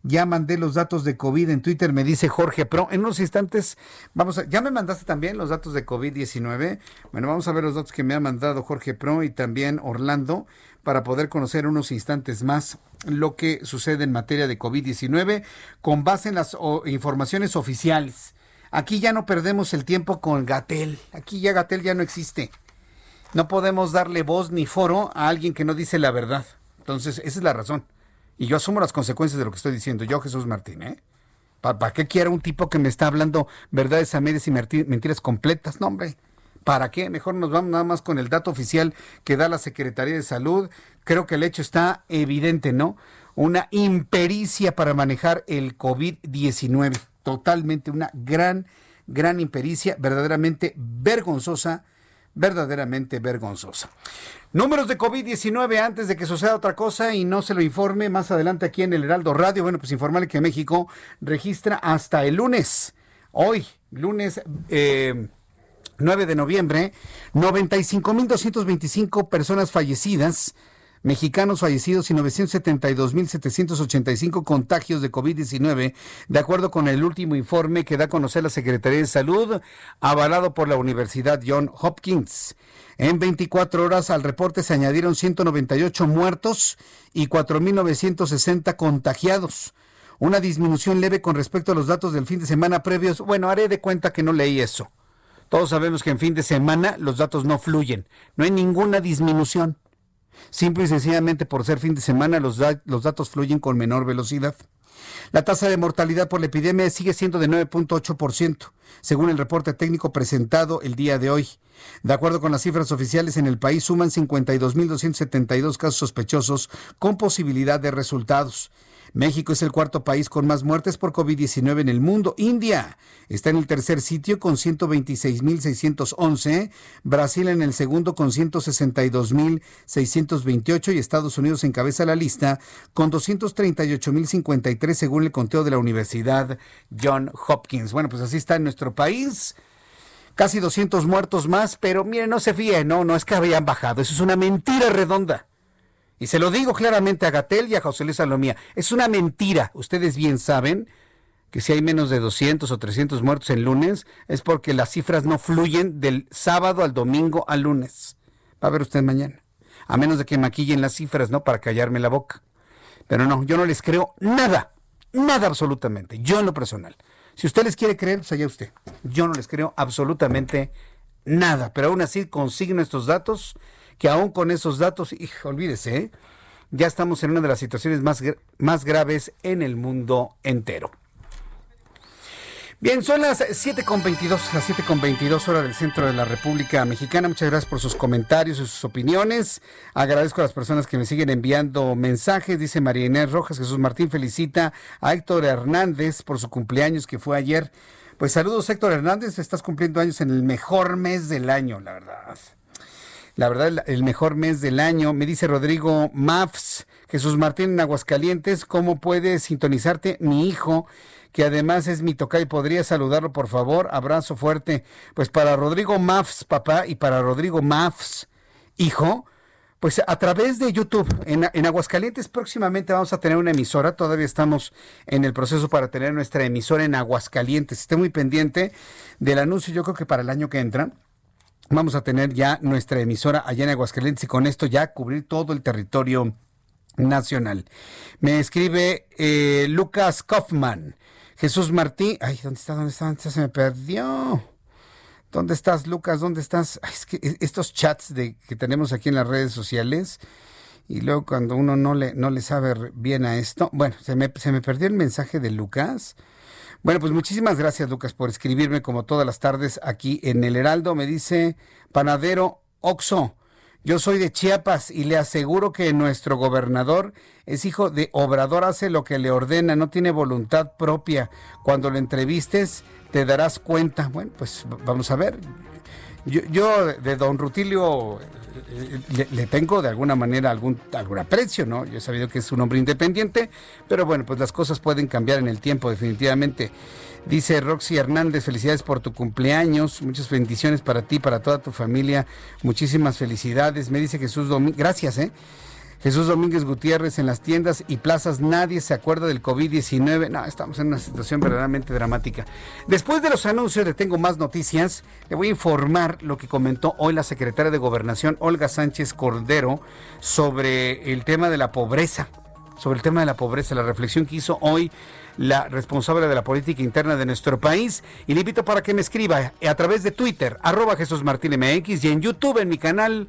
Speaker 1: Ya mandé los datos de COVID en Twitter, me dice Jorge Pro. En unos instantes, vamos a, ya me mandaste también los datos de COVID-19. Bueno, vamos a ver los datos que me ha mandado Jorge Pro y también Orlando para poder conocer unos instantes más lo que sucede en materia de COVID-19 con base en las informaciones oficiales. Aquí ya no perdemos el tiempo con Gatel. Aquí ya Gatel ya no existe. No podemos darle voz ni foro a alguien que no dice la verdad. Entonces, esa es la razón. Y yo asumo las consecuencias de lo que estoy diciendo. Yo, Jesús Martín, ¿eh? ¿Para, qué quiero un tipo que me está hablando verdades a medias y mentiras completas? No, hombre. ¿Para qué? Mejor nos vamos nada más con el dato oficial que da la Secretaría de Salud. Creo que el hecho está evidente, ¿no? Una impericia para manejar el COVID-19. Totalmente una gran, gran impericia, verdaderamente vergonzosa verdaderamente vergonzosa. Números de COVID-19 antes de que suceda otra cosa y no se lo informe más adelante aquí en el Heraldo Radio. Bueno, pues informarle que México registra hasta el lunes, hoy, lunes 9 eh, de noviembre, 95.225 personas fallecidas mexicanos fallecidos y 972.785 contagios de COVID-19, de acuerdo con el último informe que da a conocer la Secretaría de Salud, avalado por la Universidad John Hopkins. En 24 horas al reporte se añadieron 198 muertos y 4.960 contagiados. Una disminución leve con respecto a los datos del fin de semana previos. Bueno, haré de cuenta que no leí eso. Todos sabemos que en fin de semana los datos no fluyen. No hay ninguna disminución. Simple y sencillamente por ser fin de semana los, datos fluyen con menor velocidad. La tasa de mortalidad por la epidemia sigue siendo de 9.8%, según el reporte técnico presentado el día de hoy. De acuerdo con las cifras oficiales, en el país suman 52.272 casos sospechosos con posibilidad de resultados. México es el cuarto país con más muertes por COVID-19 en el mundo. India está en el tercer sitio con 126.611, Brasil en el segundo con 162.628 y Estados Unidos encabeza la lista con 238.053 según el conteo de la Universidad John Hopkins. Bueno, pues así está en nuestro país casi 200 muertos más, pero miren, no se fíen, no, no es que habían bajado, eso es una mentira redonda. Y se lo digo claramente a Gatel y a José Luis Salomía. Es una mentira. Ustedes bien saben que si hay menos de 200 o 300 muertos el lunes es porque las cifras no fluyen del sábado al domingo al lunes. Va a ver usted mañana. A menos de que maquillen las cifras, ¿no? Para callarme la boca. Pero no, yo no les creo nada, nada absolutamente, yo en lo personal. Si usted les quiere creer, pues allá usted. Yo no les creo absolutamente nada, pero aún así consigno estos datos, que aún con esos datos, hijo, olvídese, ¿eh? ya estamos en una de las situaciones más, más graves en el mundo entero. Bien, son las 7.22, las 7.22 horas del centro de la República Mexicana. Muchas gracias por sus comentarios y sus opiniones. Agradezco a las personas que me siguen enviando mensajes. Dice María Inés Rojas, Jesús Martín felicita a Héctor Hernández por su cumpleaños que fue ayer. Pues saludos Héctor Hernández, estás cumpliendo años en el mejor mes del año, la verdad. La verdad, el mejor mes del año. Me dice Rodrigo Mafs, Jesús Martín en Aguascalientes, ¿cómo puede sintonizarte mi hijo? que además es mi tocayo. ¿Podría saludarlo, por favor? Abrazo fuerte. Pues para Rodrigo Mafs, papá, y para Rodrigo Mafs, hijo, pues a través de YouTube, en, en, Aguascalientes próximamente vamos a tener una emisora, todavía estamos en el proceso para tener nuestra emisora en Aguascalientes. Esté muy pendiente del anuncio, yo creo que para el año que entra. Vamos a tener ya nuestra emisora allá en Aguascalientes y con esto ya cubrir todo el territorio nacional. Me escribe eh, Lucas Kaufman. Jesús Martín. Ay, ¿dónde está? ¿Dónde está? ¿Dónde está? Se me perdió. ¿Dónde estás, Lucas? ¿Dónde estás? Es que estos chats de, que tenemos aquí en las redes sociales y luego cuando uno no le, no le sabe bien a esto. Bueno, se me, se me perdió el mensaje de Lucas. Bueno, pues muchísimas gracias, Lucas, por escribirme como todas las tardes aquí en El Heraldo. Me dice Panadero Oxo. Yo soy de Chiapas y le aseguro que nuestro gobernador es hijo de Obrador, hace lo que le ordena, no tiene voluntad propia. Cuando lo entrevistes te darás cuenta. Bueno, pues vamos a ver. Yo, de don Rutilio eh, le, tengo de alguna manera algún, algún aprecio, ¿no? Yo he sabido que es un hombre independiente, pero bueno, pues las cosas pueden cambiar en el tiempo, definitivamente. Dice Roxy Hernández, felicidades por tu cumpleaños, muchas bendiciones para ti, para toda tu familia, muchísimas felicidades. Me dice Jesús Domínguez, gracias, ¿eh? Jesús Domínguez Gutiérrez en las tiendas y plazas, nadie se acuerda del COVID-19. No, estamos en una situación verdaderamente dramática. Después de los anuncios le tengo más noticias. Le voy a informar lo que comentó hoy la secretaria de Gobernación, Olga Sánchez Cordero, sobre el tema de la pobreza. Sobre el tema de la pobreza, la reflexión que hizo hoy la responsable de la política interna de nuestro país. Y le invito para que me escriba a través de Twitter, arroba Jesús Martín MX y en YouTube en mi canal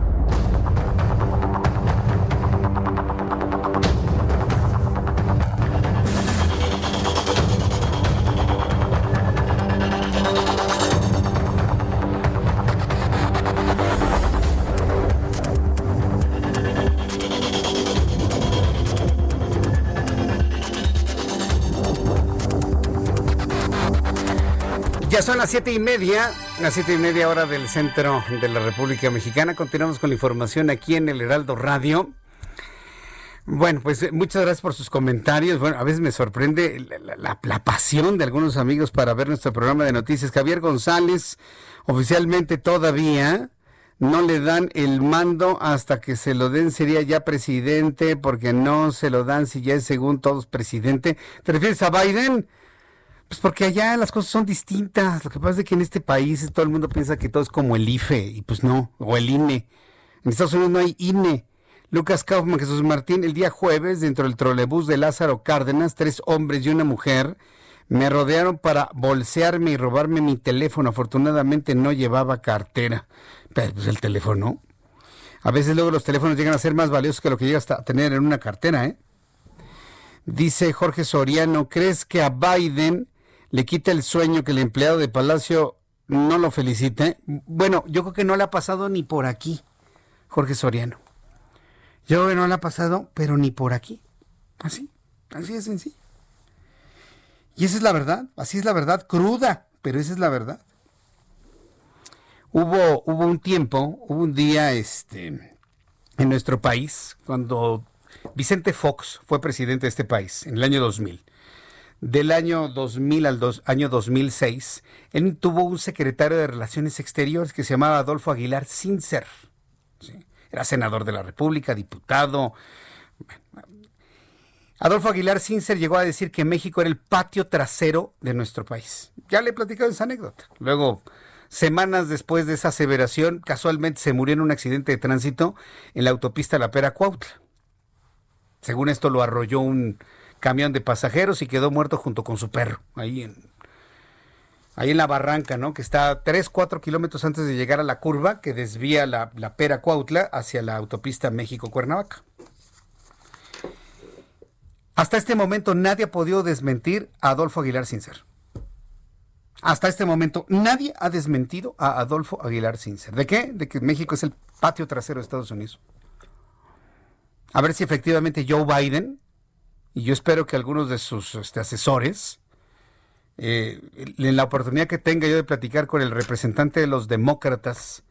Speaker 1: Son las siete y media, las siete y media hora del centro de la República Mexicana. Continuamos con la información aquí en el Heraldo Radio. Bueno, pues eh, muchas gracias por sus comentarios. Bueno, a veces me sorprende la, la, pasión de algunos amigos para ver nuestro programa de noticias. Javier González, oficialmente todavía no le dan el mando hasta que se lo den, sería ya presidente, porque no se lo dan si ya es según todos presidente. ¿Te refieres a Biden? Pues porque allá las cosas son distintas. Lo que pasa es que en este país todo el mundo piensa que todo es como el IFE, y pues no, o el INE. En Estados Unidos no hay INE. Lucas Kaufman, Jesús Martín, el día jueves, dentro del trolebús de Lázaro Cárdenas, tres hombres y una mujer me rodearon para bolsearme y robarme mi teléfono. Afortunadamente no llevaba cartera. Pero pues el teléfono. A veces luego los teléfonos llegan a ser más valiosos que lo que llegas a tener en una cartera, ¿eh? Dice Jorge Soriano, ¿crees que a Biden le quita el sueño que el empleado de Palacio no lo felicite. Bueno, yo creo que no le ha pasado ni por aquí, Jorge Soriano. Yo creo que no le ha pasado, pero ni por aquí. Así, así es sencillo. Y esa es la verdad, así es la verdad, cruda, pero esa es la verdad. Hubo, hubo un tiempo, hubo un día, este, en nuestro país, cuando Vicente Fox fue presidente de este país, en el año 2000, del año 2000 al año 2006, él tuvo un secretario de Relaciones Exteriores que se llamaba Adolfo Aguilar Sincer. Era senador de la República, diputado. Adolfo Aguilar Sincer llegó a decir que México era el patio trasero de nuestro país. Ya le he platicado esa anécdota. Luego, semanas después de esa aseveración, casualmente se murió en un accidente de tránsito en la autopista La Pera Cuautla. Según esto, lo arrolló un camión de pasajeros y quedó muerto junto con su perro, ahí en, ahí en la barranca, ¿no? Que está 3, 4 kilómetros antes de llegar a la curva que desvía la, la Pera Cuautla hacia la autopista México-Cuernavaca. Hasta este momento nadie ha podido desmentir a Adolfo Aguilar Sincer. Hasta este momento nadie ha desmentido a Adolfo Aguilar Sincer. ¿De qué? De que México es el patio trasero de Estados Unidos. A ver si efectivamente Joe Biden y yo espero que algunos de sus este, asesores, eh, en la oportunidad que tenga yo de platicar con el representante de los demócratas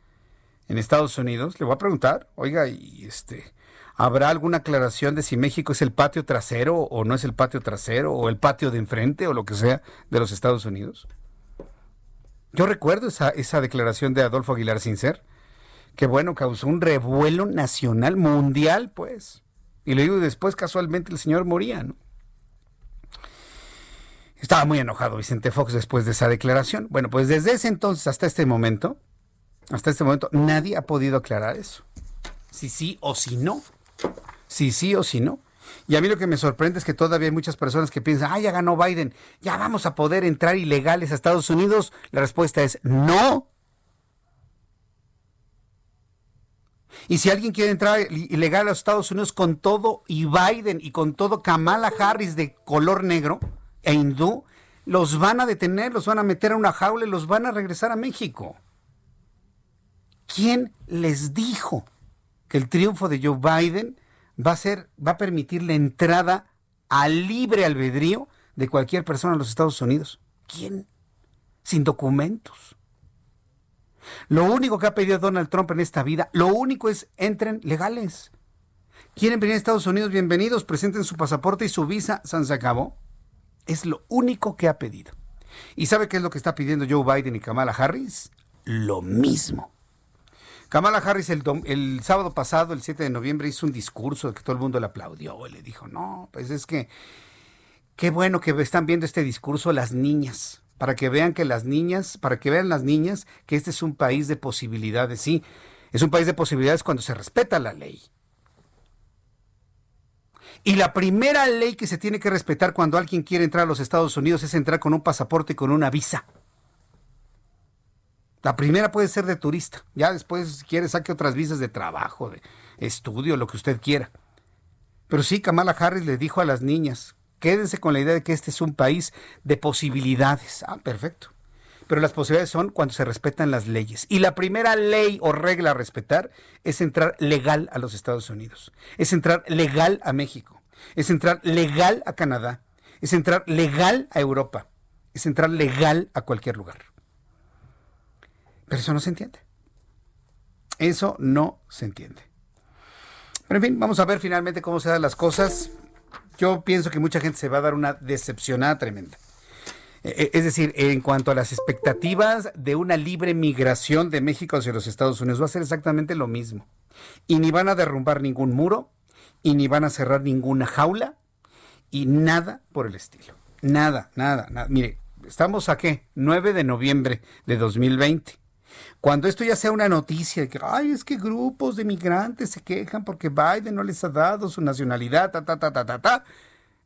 Speaker 1: en Estados Unidos, le voy a preguntar, oiga, y este, ¿habrá alguna aclaración de si México es el patio trasero o no es el patio trasero o el patio de enfrente o lo que sea de los Estados Unidos? Yo recuerdo esa, esa declaración de Adolfo Aguilar Sincer, que bueno, causó un revuelo nacional, mundial, pues. Y le digo, después casualmente el señor moría, ¿no? Estaba muy enojado Vicente Fox después de esa declaración. Bueno, pues desde ese entonces hasta este momento, hasta este momento, nadie ha podido aclarar eso. Si sí o si no. Si sí o si no. Y a mí lo que me sorprende es que todavía hay muchas personas que piensan, ah, ya ganó Biden, ya vamos a poder entrar ilegales a Estados Unidos. La respuesta es no. Y si alguien quiere entrar ilegal a los Estados Unidos con todo y Biden y con todo Kamala Harris de color negro e hindú, los van a detener, los van a meter en una jaula y los van a regresar a México. ¿Quién les dijo que el triunfo de Joe Biden va a ser, va a permitir la entrada a libre albedrío de cualquier persona a los Estados Unidos? ¿Quién? Sin documentos. Lo único que ha pedido Donald Trump en esta vida, lo único es entren legales. ¿Quieren venir a Estados Unidos? Bienvenidos, presenten su pasaporte y su visa, San se acabó. Es lo único que ha pedido. ¿Y sabe qué es lo que está pidiendo Joe Biden y Kamala Harris? Lo mismo. Kamala Harris el, el, sábado pasado, el 7 de noviembre, hizo un discurso de que todo el mundo le aplaudió y le dijo, no, pues es que qué bueno que están viendo este discurso las niñas para que vean que las niñas, para que vean las niñas que este es un país de posibilidades, sí, es un país de posibilidades cuando se respeta la ley. Y la primera ley que se tiene que respetar cuando alguien quiere entrar a los Estados Unidos es entrar con un pasaporte y con una visa. La primera puede ser de turista. Ya después, si quiere, saque otras visas de trabajo, de estudio, lo que usted quiera. Pero sí, Kamala Harris le dijo a las niñas, Quédense con la idea de que este es un país de posibilidades. Ah, perfecto. Pero las posibilidades son cuando se respetan las leyes. Y la primera ley o regla a respetar es entrar legal a los Estados Unidos. Es entrar legal a México. Es entrar legal a Canadá. Es entrar legal a Europa. Es entrar legal a cualquier lugar. Pero eso no se entiende. Eso no se entiende. Pero en fin, vamos a ver finalmente cómo se dan las cosas yo pienso que mucha gente se va a dar una decepcionada tremenda. E, e, es decir, en cuanto a las expectativas de una libre migración de México hacia los Estados Unidos, va a ser exactamente lo mismo. Y ni van a derrumbar ningún muro, y ni van a cerrar ninguna jaula, y nada por el estilo. Nada, nada, nada. Mire, estamos a qué? 9 de noviembre de 2020. Cuando esto ya sea una noticia que, ay, es que grupos de migrantes se quejan porque Biden no les ha dado su nacionalidad, ta, ta, ta, ta, ta, ta.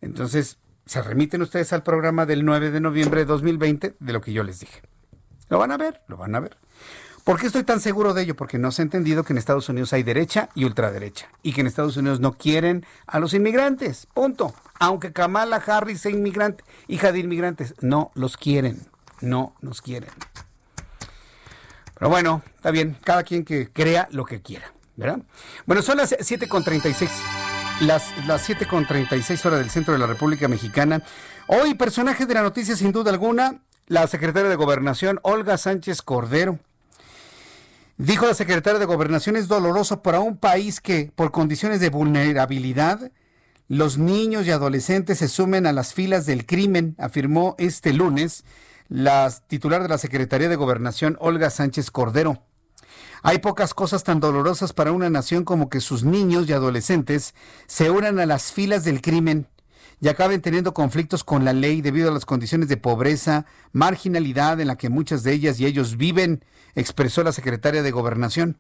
Speaker 1: Entonces, se remiten ustedes al programa del 9 de noviembre de 2020 de lo que yo les dije. Lo van a ver, lo van a ver. ¿Por qué estoy tan seguro de ello? Porque no se ha entendido que en Estados Unidos hay derecha y ultraderecha. Y que en Estados Unidos no quieren a los inmigrantes. Punto. Aunque Kamala Harris sea inmigrante, hija de inmigrantes, no los quieren. No nos quieren. Pero bueno, está bien, cada quien que crea lo que quiera, ¿verdad? Bueno, son las 7.36, las, las 7.36 horas del centro de la República Mexicana. Hoy, personaje de la noticia, sin duda alguna, la secretaria de Gobernación, Olga Sánchez Cordero. Dijo la secretaria de Gobernación, es doloroso para un país que, por condiciones de vulnerabilidad, los niños y adolescentes se sumen a las filas del crimen, afirmó este lunes la titular de la Secretaría de Gobernación, Olga Sánchez Cordero. Hay pocas cosas tan dolorosas para una nación como que sus niños y adolescentes se unan a las filas del crimen y acaben teniendo conflictos con la ley debido a las condiciones de pobreza, marginalidad en la que muchas de ellas y ellos viven, expresó la secretaria de Gobernación.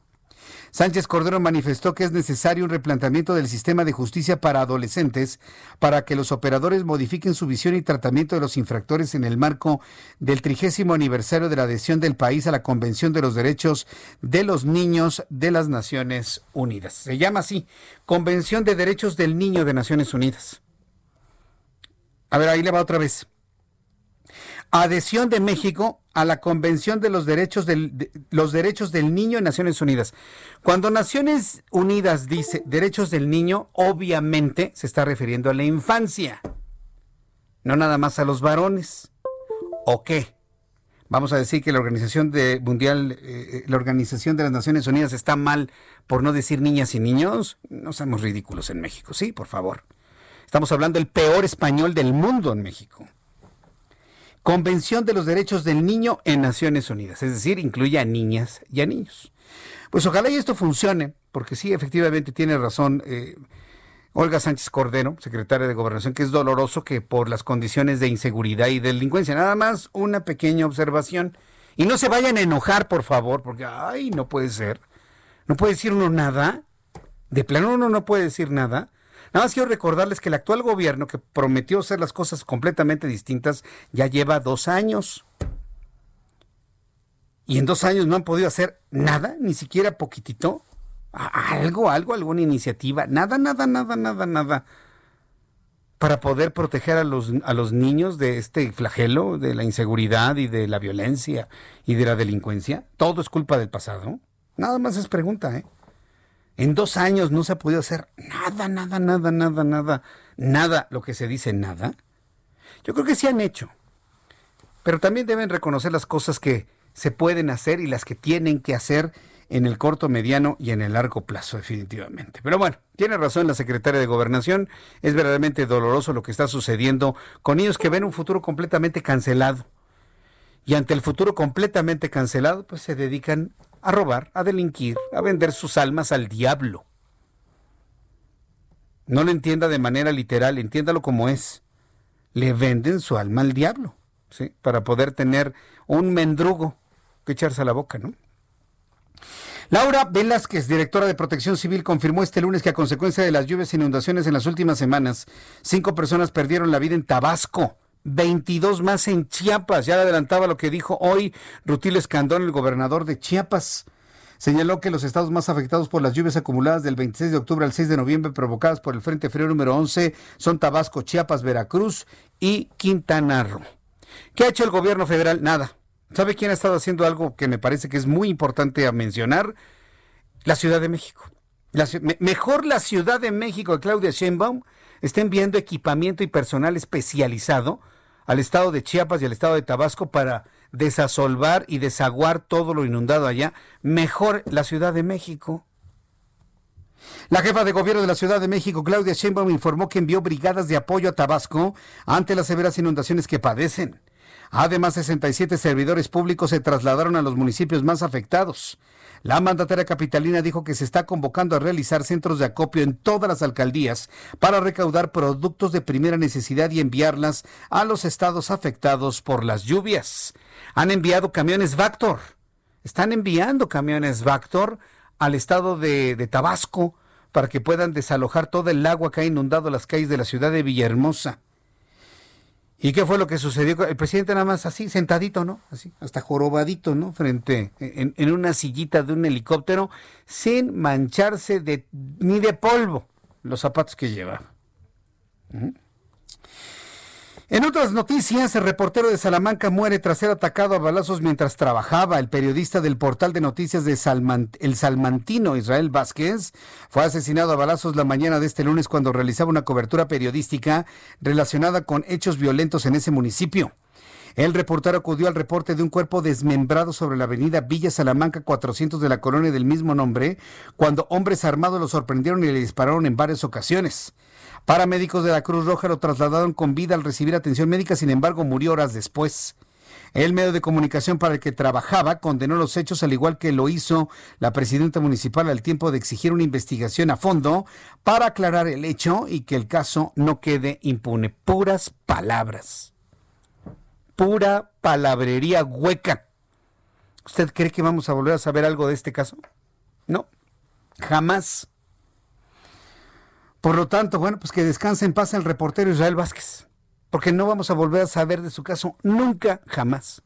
Speaker 1: Sánchez Cordero manifestó que es necesario un replanteamiento del sistema de justicia para adolescentes para que los operadores modifiquen su visión y tratamiento de los infractores en el marco del trigésimo aniversario de la adhesión del país a la Convención de los Derechos de los Niños de las Naciones Unidas. Se llama así, Convención de Derechos del Niño de Naciones Unidas. A ver, ahí le va otra vez adhesión de México a la Convención de los Derechos del, los Derechos del Niño en Naciones Unidas. Cuando Naciones Unidas dice derechos del niño, obviamente se está refiriendo a la infancia, no nada más a los varones. ¿O qué? Vamos a decir que la Organización de Mundial, eh, eh, la Organización de las Naciones Unidas está mal por no decir niñas y niños. No seamos ridículos en México, sí, por favor. Estamos hablando del peor español del mundo en México. Convención de los Derechos del Niño en Naciones Unidas, es decir, incluye a niñas y a niños. Pues ojalá y esto funcione, porque sí, efectivamente tiene razón eh, Olga Sánchez Cordero, secretaria de Gobernación, que es doloroso que por las condiciones de inseguridad y delincuencia, nada más una pequeña observación. Y no se vayan a enojar, por favor, porque, ay, no puede ser. No puede decir uno nada. De plano uno no puede decir nada. Nada más quiero recordarles que el actual gobierno, que prometió hacer las cosas completamente distintas, ya lleva dos años. Y en dos años no han podido hacer nada, ni siquiera poquitito. Algo, algo, alguna iniciativa. Nada, nada, nada, nada, nada. Para poder proteger a los, a los niños de este flagelo, de la inseguridad y de la violencia y de la delincuencia. Todo es culpa del pasado. Nada más es pregunta, ¿eh? En dos años no se ha podido hacer nada, nada, nada, nada, nada, nada, lo que se dice nada. Yo creo que sí han hecho. Pero también deben reconocer las cosas que se pueden hacer y las que tienen que hacer en el corto, mediano y en el largo plazo, definitivamente. Pero bueno, tiene razón la secretaria de Gobernación. Es verdaderamente doloroso lo que está sucediendo con ellos que ven un futuro completamente cancelado. Y ante el futuro completamente cancelado, pues se dedican a robar, a delinquir, a vender sus almas al diablo. No lo entienda de manera literal, entiéndalo como es. Le venden su alma al diablo, ¿sí? Para poder tener un mendrugo que echarse a la boca, ¿no? Laura Velázquez, directora de Protección Civil, confirmó este lunes que a consecuencia de las lluvias e inundaciones en las últimas semanas, cinco personas perdieron la vida en Tabasco. 22 más en Chiapas. Ya adelantaba lo que dijo hoy Rutil Escandón, el gobernador de Chiapas. Señaló que los estados más afectados por las lluvias acumuladas del 26 de octubre al 6 de noviembre provocadas por el Frente Frío número 11 son Tabasco, Chiapas, Veracruz y Quintana Roo. ¿Qué ha hecho el gobierno federal? Nada. ¿Sabe quién ha estado haciendo algo que me parece que es muy importante a mencionar? La Ciudad de México. mejor la Ciudad de México Claudia Sheinbaum está enviando equipamiento y personal especializado al estado de Chiapas y al estado de Tabasco para desasolvar y desaguar todo lo inundado allá, mejor la Ciudad de México. La jefa de gobierno de la Ciudad de México, Claudia Sheinbaum, informó que envió brigadas de apoyo a Tabasco ante las severas inundaciones que padecen. Además, 67 servidores públicos se trasladaron a los municipios más afectados. La mandataria capitalina dijo que se está convocando a realizar centros de acopio en todas las alcaldías para recaudar productos de primera necesidad y enviarlas a los estados afectados por las lluvias. Han enviado camiones Vactor. Están enviando camiones Vactor al estado de, Tabasco para que puedan desalojar todo el agua que ha inundado las calles de la ciudad de Villahermosa. ¿Y qué fue lo que sucedió? El presidente nada más así, sentadito, ¿no? Así, hasta jorobadito, ¿no? Frente, en, una sillita de un helicóptero, sin mancharse de, ni de polvo los zapatos que lleva. En otras noticias, el reportero de Salamanca muere tras ser atacado a balazos mientras trabajaba. El periodista del portal de noticias de El Salmantino, Israel Vázquez, fue asesinado a balazos la mañana de este lunes cuando realizaba una cobertura periodística relacionada con hechos violentos en ese municipio. El reportero acudió al reporte de un cuerpo desmembrado sobre la avenida Villa Salamanca 400 de la colonia del mismo nombre, cuando hombres armados lo sorprendieron y le dispararon en varias ocasiones. Paramédicos de la Cruz Roja lo trasladaron con vida al recibir atención médica, sin embargo murió horas después. El medio de comunicación para el que trabajaba condenó los hechos al igual que lo hizo la presidenta municipal al tiempo de exigir una investigación a fondo para aclarar el hecho y que el caso no quede impune. Puras palabras. Pura palabrería hueca. ¿Usted cree que vamos a volver a saber algo de este caso? No, jamás. Por lo tanto, bueno, pues que descanse en paz el reportero Israel Vázquez porque no vamos a volver a saber de su caso nunca, jamás.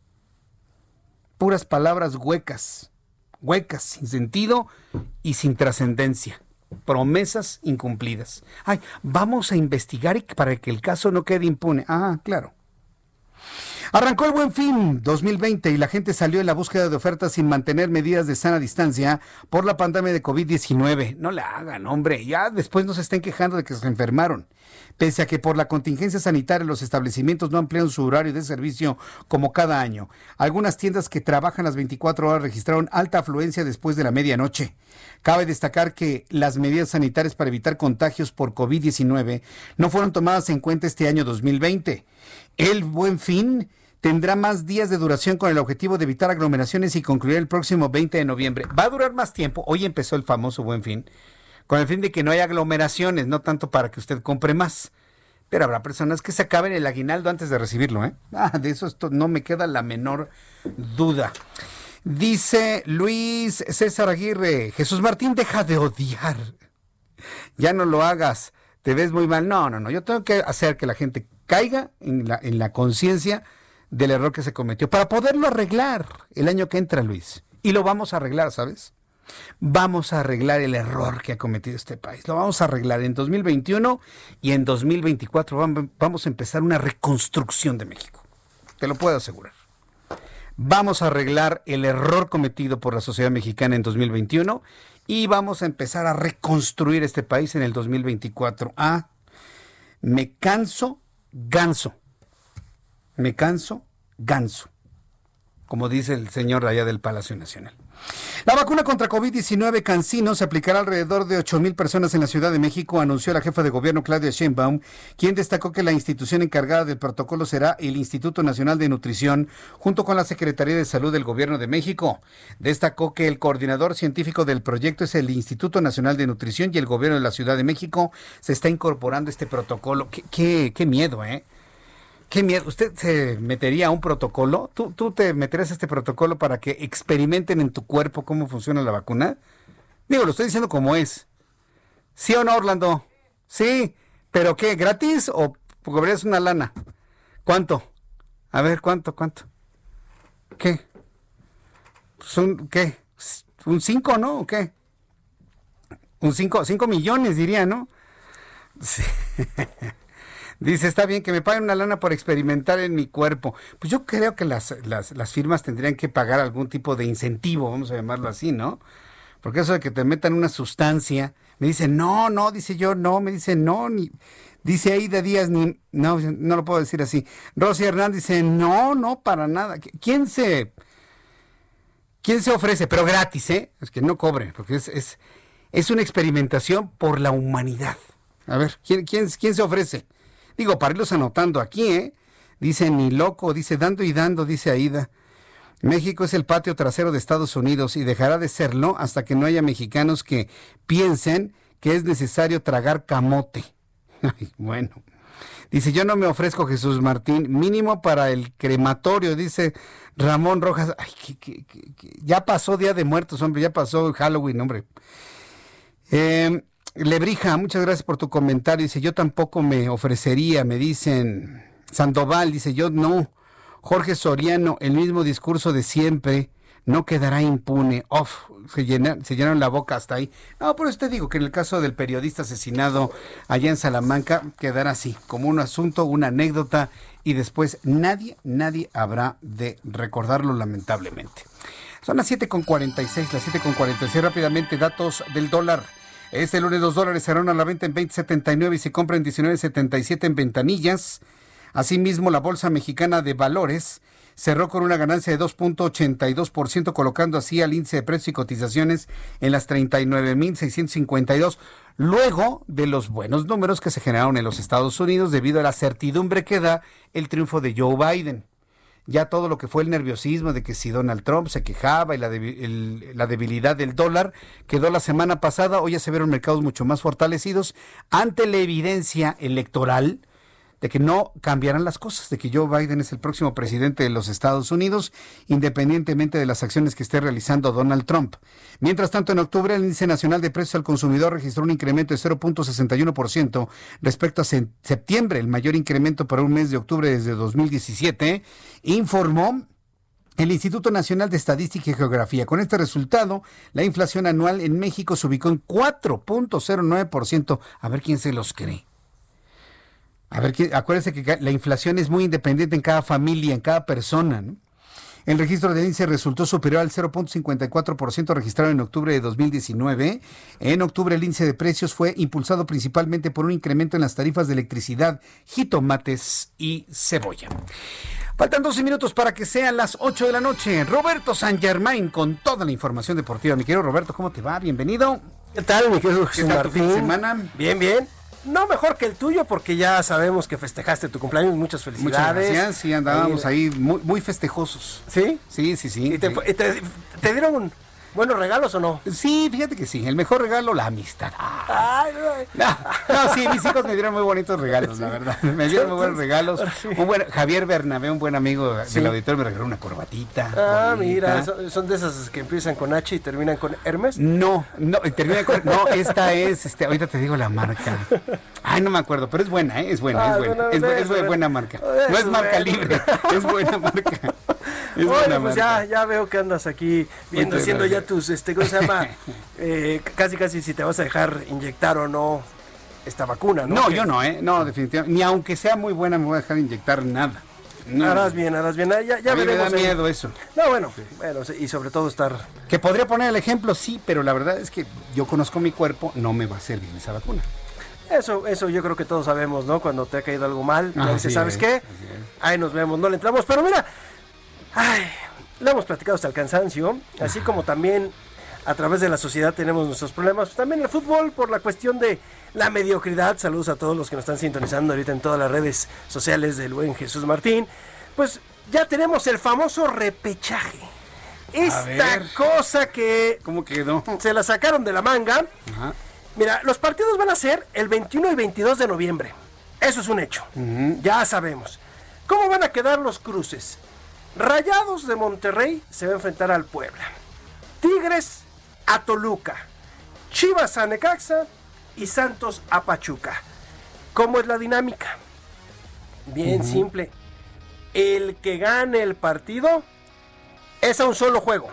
Speaker 1: Puras palabras huecas, huecas, sin sentido y sin trascendencia. Promesas incumplidas. Ay, vamos a investigar para que el caso no quede impune. Ah, claro. Arrancó el buen fin 2020 y la gente salió en la búsqueda de ofertas sin mantener medidas de sana distancia por la pandemia de COVID-19. No la hagan, hombre. Ya después no se estén quejando de que se enfermaron. Pese a que por la contingencia sanitaria los establecimientos no amplían su horario de servicio como cada año. Algunas tiendas que trabajan las 24 horas registraron alta afluencia después de la medianoche. Cabe destacar que las medidas sanitarias para evitar contagios por COVID-19 no fueron tomadas en cuenta este año 2020. El buen fin tendrá más días de duración con el objetivo de evitar aglomeraciones y concluir el próximo 20 de noviembre. Va a durar más tiempo. Hoy empezó el famoso buen fin, con el fin de que no haya aglomeraciones, no tanto para que usted compre más. Pero habrá personas que se acaben el aguinaldo antes de recibirlo, ¿eh? [laughs] Ah, de eso esto no me queda la menor duda. Dice Luis César Aguirre, Jesús Martín, deja de odiar. Ya no lo hagas, te ves muy mal. No, no, no, yo tengo que hacer que la gente caiga en la, en la conciencia del error que se cometió para poderlo arreglar el año que entra, Luis. Y lo vamos a arreglar, ¿sabes? Vamos a arreglar el error que ha cometido este país. Lo vamos a arreglar en 2021 y en 2024 vamos a empezar una reconstrucción de México. Te lo puedo asegurar. Vamos a arreglar el error cometido por la sociedad mexicana en 2021 y vamos a empezar a reconstruir este país en el 2024. Ah, me canso ganso. Me canso ganso, como dice el señor allá del Palacio Nacional. La vacuna contra COVID-19 Cancino se aplicará alrededor de 8 mil personas en la Ciudad de México, anunció la jefa de gobierno Claudia Sheinbaum, quien destacó que la institución encargada del protocolo será el Instituto Nacional de Nutrición, junto con la Secretaría de Salud del Gobierno de México. Destacó que el coordinador científico del proyecto es el Instituto Nacional de Nutrición y el Gobierno de la Ciudad de México se está incorporando este protocolo. Qué, qué miedo, ¿eh? Qué miedo. ¿Usted se metería a un protocolo? ¿Tú, ¿Tú te meterías a este protocolo para que experimenten en tu cuerpo cómo funciona la vacuna? Digo, lo estoy diciendo como es. ¿Sí o no, Orlando? Sí. ¿Pero qué? ¿Gratis o cobrarías una lana? ¿Cuánto? A ver, ¿cuánto? ¿Cuánto? ¿Qué? Pues ¿Qué? ¿Un 5, no? ¿O qué? Un 5 cinco millones, diría, ¿no? [laughs] Sí. Dice, está bien que me paguen una lana por experimentar en mi cuerpo. Pues yo creo que las, las, las firmas tendrían que pagar algún tipo de incentivo, vamos a llamarlo así, ¿no? Porque eso de que te metan una sustancia, me dice, no, no, dice yo, no, me dice, no, ni, dice de Díaz, ni, no, no lo puedo decir así. Rosy Hernández dice, no, no, para nada. ¿Quién se, quién se ofrece? Pero gratis, ¿eh? Es que no cobre, porque es, es, es una experimentación por la humanidad. A ver, ¿quién, quién, quién se ofrece? Digo, para irlos anotando aquí, ¿eh? Dice ni loco, dice dando y dando, dice Aida. México es el patio trasero de Estados Unidos y dejará de serlo hasta que no haya mexicanos que piensen que es necesario tragar camote. [laughs] bueno. Dice, yo no me ofrezco Jesús Martín, mínimo para el crematorio, dice Ramón Rojas. Ay, ya pasó Día de Muertos, hombre, ya pasó Halloween, hombre. Eh, Lebrija, muchas gracias por tu comentario. Dice, yo tampoco me ofrecería, me dicen. Sandoval dice, yo no. Jorge Soriano, el mismo discurso de siempre, no quedará impune. Off, se, se llenaron la boca hasta ahí. No, por eso te digo que en el caso del periodista asesinado allá en Salamanca, quedará así, como un asunto, una anécdota, y después nadie, nadie habrá de recordarlo lamentablemente. Son las 7.46, las 7.46 rápidamente, datos del dólar. Este lunes los dólares serán a la venta en 20.79 y se compra en 19.77 en ventanillas. Asimismo, la Bolsa Mexicana de Valores cerró con una ganancia de 2.82%, colocando así al índice de precios y cotizaciones en las 39.652, luego de los buenos números que se generaron en los Estados Unidos debido a la certidumbre que da el triunfo de Joe Biden. Ya todo lo que fue el nerviosismo de que si Donald Trump se quejaba y la, la debilidad del dólar quedó la semana pasada, hoy ya se vieron mercados mucho más fortalecidos ante la evidencia electoral de que no cambiarán las cosas, de que Joe Biden es el próximo presidente de los Estados Unidos, independientemente de las acciones que esté realizando Donald Trump. Mientras tanto, en octubre el índice nacional de precios al consumidor registró un incremento de 0.61% respecto a septiembre, el mayor incremento para un mes de octubre desde 2017, informó el Instituto Nacional de Estadística y Geografía. Con este resultado, la inflación anual en México se ubicó en 4.09%. A ver quién se los cree. A ver, acuérdense que la inflación es muy independiente en cada familia, en cada persona. El registro del índice resultó superior al 0.54% registrado en octubre de 2019. En octubre el índice de precios fue impulsado principalmente por un incremento en las tarifas de electricidad, jitomates y cebolla. Faltan 12 minutos para que sean las 8 de la noche. Roberto San Germain con toda la información deportiva. Mi querido Roberto, ¿cómo te va? Bienvenido.
Speaker 19: ¿Qué tal, mi querido
Speaker 1: ¿Qué tal tu fin de semana?
Speaker 19: Bien, bien. No mejor que el tuyo, porque ya sabemos que festejaste tu cumpleaños. Muchas felicidades.
Speaker 1: Muchas gracias. Sí, andábamos ahí, muy, muy, festejosos.
Speaker 19: ¿Sí?
Speaker 1: Sí, sí, sí.
Speaker 19: ¿Y te, te dieron un, ¿Buenos regalos o no?
Speaker 1: Sí, fíjate que sí. El mejor regalo, la amistad. Ay, no, no, sí, mis hijos me dieron muy bonitos regalos, la verdad. Me dieron muy buenos regalos. Un buen, Javier Bernabé, un buen amigo del auditorio, me regaló una corbatita.
Speaker 19: Ah, mira, son, de esas que empiezan con H y terminan con Hermes.
Speaker 1: No, no, termina con. No, esta es, este, ahorita te digo la marca. Ay, no me acuerdo, pero es buena, ¿eh? es buena, es buena. es, es, buena marca. No es marca libre, es buena marca.
Speaker 19: Oye, pues ya, ya veo que andas aquí viendo, haciendo ya tus, este, ¿cómo se llama? [laughs] Eh, casi, casi si te vas a dejar inyectar o no esta vacuna, ¿no?
Speaker 1: No, yo no, ¿eh? No, definitivamente. Ni aunque sea muy buena me voy a dejar inyectar nada.
Speaker 19: No. Harás bien, harás bien. Ah, ya, ya
Speaker 1: a mí
Speaker 19: veremos.
Speaker 1: me da miedo eso.
Speaker 19: No, bueno, bueno, y sobre todo estar...
Speaker 1: Que podría poner el ejemplo, sí, pero la verdad es que yo conozco mi cuerpo, no me va a hacer bien esa vacuna.
Speaker 19: Eso, eso yo creo que todos sabemos, ¿no? Cuando te ha caído algo mal, ya dices, ¿sabes qué? Ahí nos vemos, no le entramos. Pero mira, ay, lo hemos platicado hasta el cansancio, así como también a través de la sociedad tenemos nuestros problemas, también el fútbol por la cuestión de la mediocridad. Saludos a todos los que nos están sintonizando ahorita en todas las redes sociales del buen Jesús Martín. Pues ya tenemos el famoso repechaje. Esta cosa que...
Speaker 1: ¿Cómo quedó?
Speaker 19: Se la sacaron de la manga. Mira, los partidos van a ser el 21 y 22 de noviembre. Eso es un hecho. Ya sabemos. ¿Cómo van a quedar los cruces? Rayados de Monterrey se va a enfrentar al Puebla. Tigres a Toluca. Chivas a Necaxa y Santos a Pachuca. ¿Cómo es la dinámica? Bien simple. El que gane el partido es a un solo juego.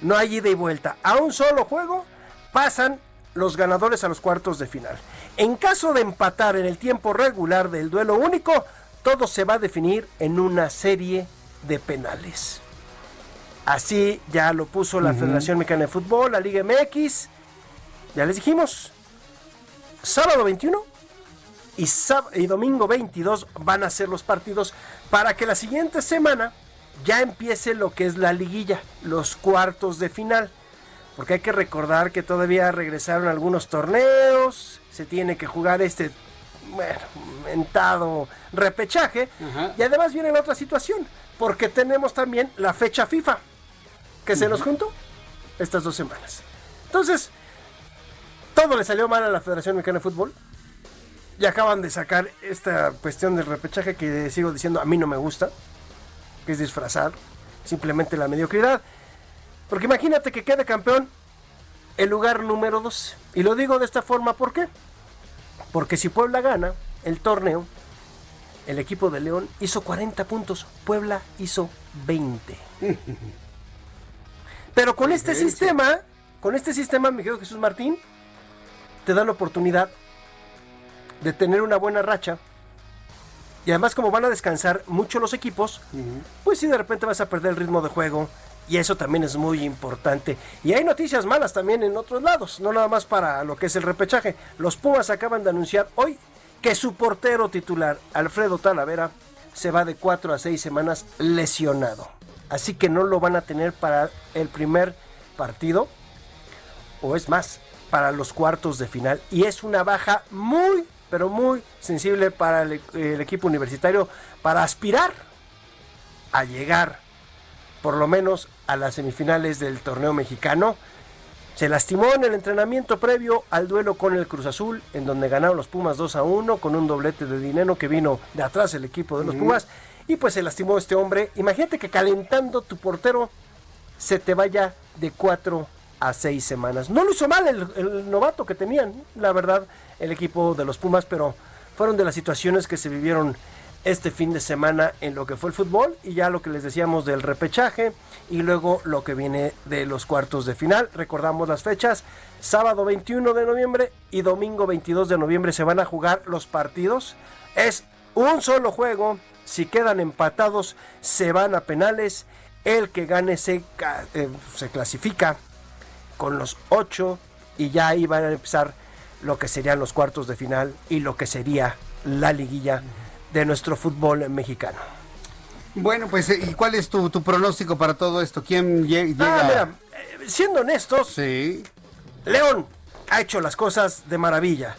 Speaker 19: No hay ida y vuelta. A un solo juego pasan los ganadores a los cuartos de final. En caso de empatar en el tiempo regular del duelo único, todo se va a definir en una serie de penales. Así ya lo puso la Federación Mexicana de Fútbol, la Liga MX. Ya les dijimos, sábado 21 y, y domingo 22 van a ser los partidos para que la siguiente semana ya empiece lo que es la liguilla, los cuartos de final. Porque hay que recordar que todavía regresaron algunos torneos, se tiene que jugar este bueno, mentado repechaje. Y además viene la otra situación, porque tenemos también la fecha FIFA, que se nos juntó estas dos semanas. Entonces, todo le salió mal a la Federación Mexicana de Fútbol. Y acaban de sacar esta cuestión del repechaje que sigo diciendo a mí no me gusta, que es disfrazar simplemente la mediocridad. Porque imagínate que quede campeón el lugar número 2. Y lo digo de esta forma, ¿por qué? Porque si Puebla gana el torneo, el equipo de León hizo 40 puntos, Puebla hizo 20. [laughs] Pero con este sistema, con este sistema, mi querido Jesús Martín, te da la oportunidad de tener una buena racha. Y además como van a descansar mucho los equipos, pues si de repente vas a perder el ritmo de juego, y eso también es muy importante. Y hay noticias malas también en otros lados, no nada más para lo que es el repechaje. Los Pumas acaban de anunciar hoy que su portero titular, Alfredo Talavera, se va de cuatro a seis semanas lesionado. Así que no lo van a tener para el primer partido, o es más, para los cuartos de final. Y es una baja muy, pero muy sensible para el, el equipo universitario para aspirar a llegar por lo menos a las semifinales del torneo mexicano. Se lastimó en el entrenamiento previo al duelo con el Cruz Azul, en donde ganaron los Pumas 2 a 1 con un doblete de dinero que vino de atrás el equipo de los Pumas. Y pues se lastimó este hombre. Imagínate que calentando tu portero se te vaya de 4 a 6 semanas. No lo hizo mal el, el novato que tenían, la verdad, el equipo de los Pumas, pero fueron de las situaciones que se vivieron este fin de semana en lo que fue el fútbol y ya lo que les decíamos del repechaje y luego lo que viene de los cuartos de final. Recordamos las fechas, sábado 21 de noviembre y domingo 22 de noviembre se van a jugar los partidos. Es un solo juego, si quedan empatados se van a penales, el que gane se, eh, se clasifica con los ocho y ya ahí van a empezar lo que serían los cuartos de final y lo que sería la liguilla de nuestro fútbol mexicano.
Speaker 1: Bueno, pues, ¿y cuál es tu, tu pronóstico para todo esto? ¿Quién lle- llega?
Speaker 19: Ah, mira, eh, siendo honestos, León ha hecho las cosas de maravilla.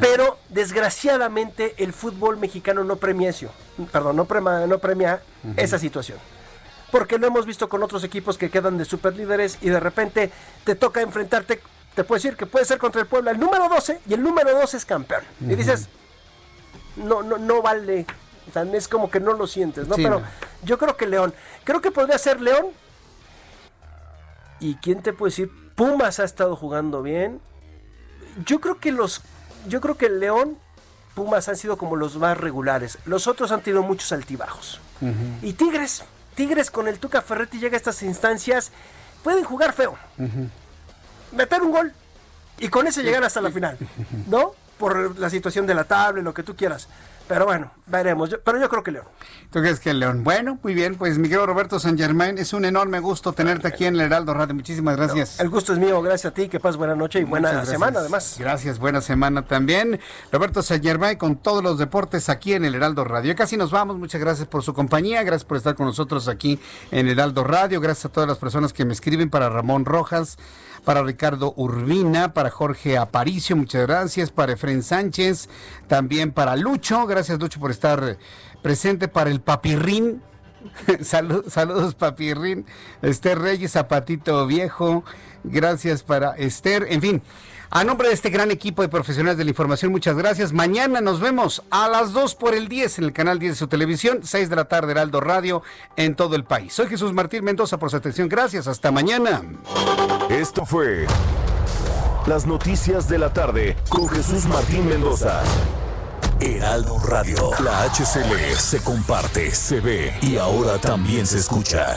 Speaker 19: Pero desgraciadamente el fútbol mexicano no premia eso. Perdón, no premia, no premia esa situación. Porque lo hemos visto con otros equipos que quedan de superlíderes y de repente te toca enfrentarte, te puedo decir que puede ser contra el Puebla el número 12 y el número 12 es campeón. Y dices, no, no, no vale. O sea, es como que no lo sientes, ¿no?
Speaker 1: Sí,
Speaker 19: Pero
Speaker 1: no.
Speaker 19: yo creo que León, creo que podría ser León. ¿Y quién te puede decir? Pumas ha estado jugando bien. Yo creo que los, yo creo que León, Pumas han sido como los más regulares. Los otros han tenido muchos altibajos. Y Tigres, Tigres con el Tuca Ferretti llega a estas instancias, pueden jugar feo, meter un gol y con ese llegar hasta la final, ¿no? Por la situación de la tabla y lo que tú quieras. Pero bueno, veremos. Yo- pero yo creo que León.
Speaker 1: ¿Tú crees que León? Bueno, muy bien, pues Miguel Roberto San Germain, es un enorme gusto tenerte aquí en el Heraldo Radio. Muchísimas gracias.
Speaker 19: El gusto es mío, gracias a ti, que pases buena noche y buena semana además.
Speaker 1: Gracias, buena semana también. Roberto San Germain con todos los deportes aquí en el Heraldo Radio. Casi nos vamos, muchas gracias por su compañía, gracias por estar con nosotros aquí en el Heraldo Radio, gracias a todas las personas que me escriben, para Ramón Rojas, para Ricardo Urbina, para Jorge Aparicio, muchas gracias, para Efren Sánchez, también para Lucho, gracias Lucho por estar presente, para el Papirrín, [laughs] Salud- saludos, Papirrín. Esther Reyes, Zapatito Viejo. Gracias para Esther. En fin, a nombre de este gran equipo de profesionales de la información, muchas gracias. Mañana nos vemos a las 2 por el 10 en el canal 10 de su televisión, 6 de la tarde, Heraldo Radio, en todo el país. Soy Jesús Martín Mendoza por su atención. Gracias. Hasta mañana.
Speaker 11: Esto fue las noticias de la tarde con Jesús Martín Mendoza. Heraldo Radio. La HCL se comparte, se ve y ahora también se escucha.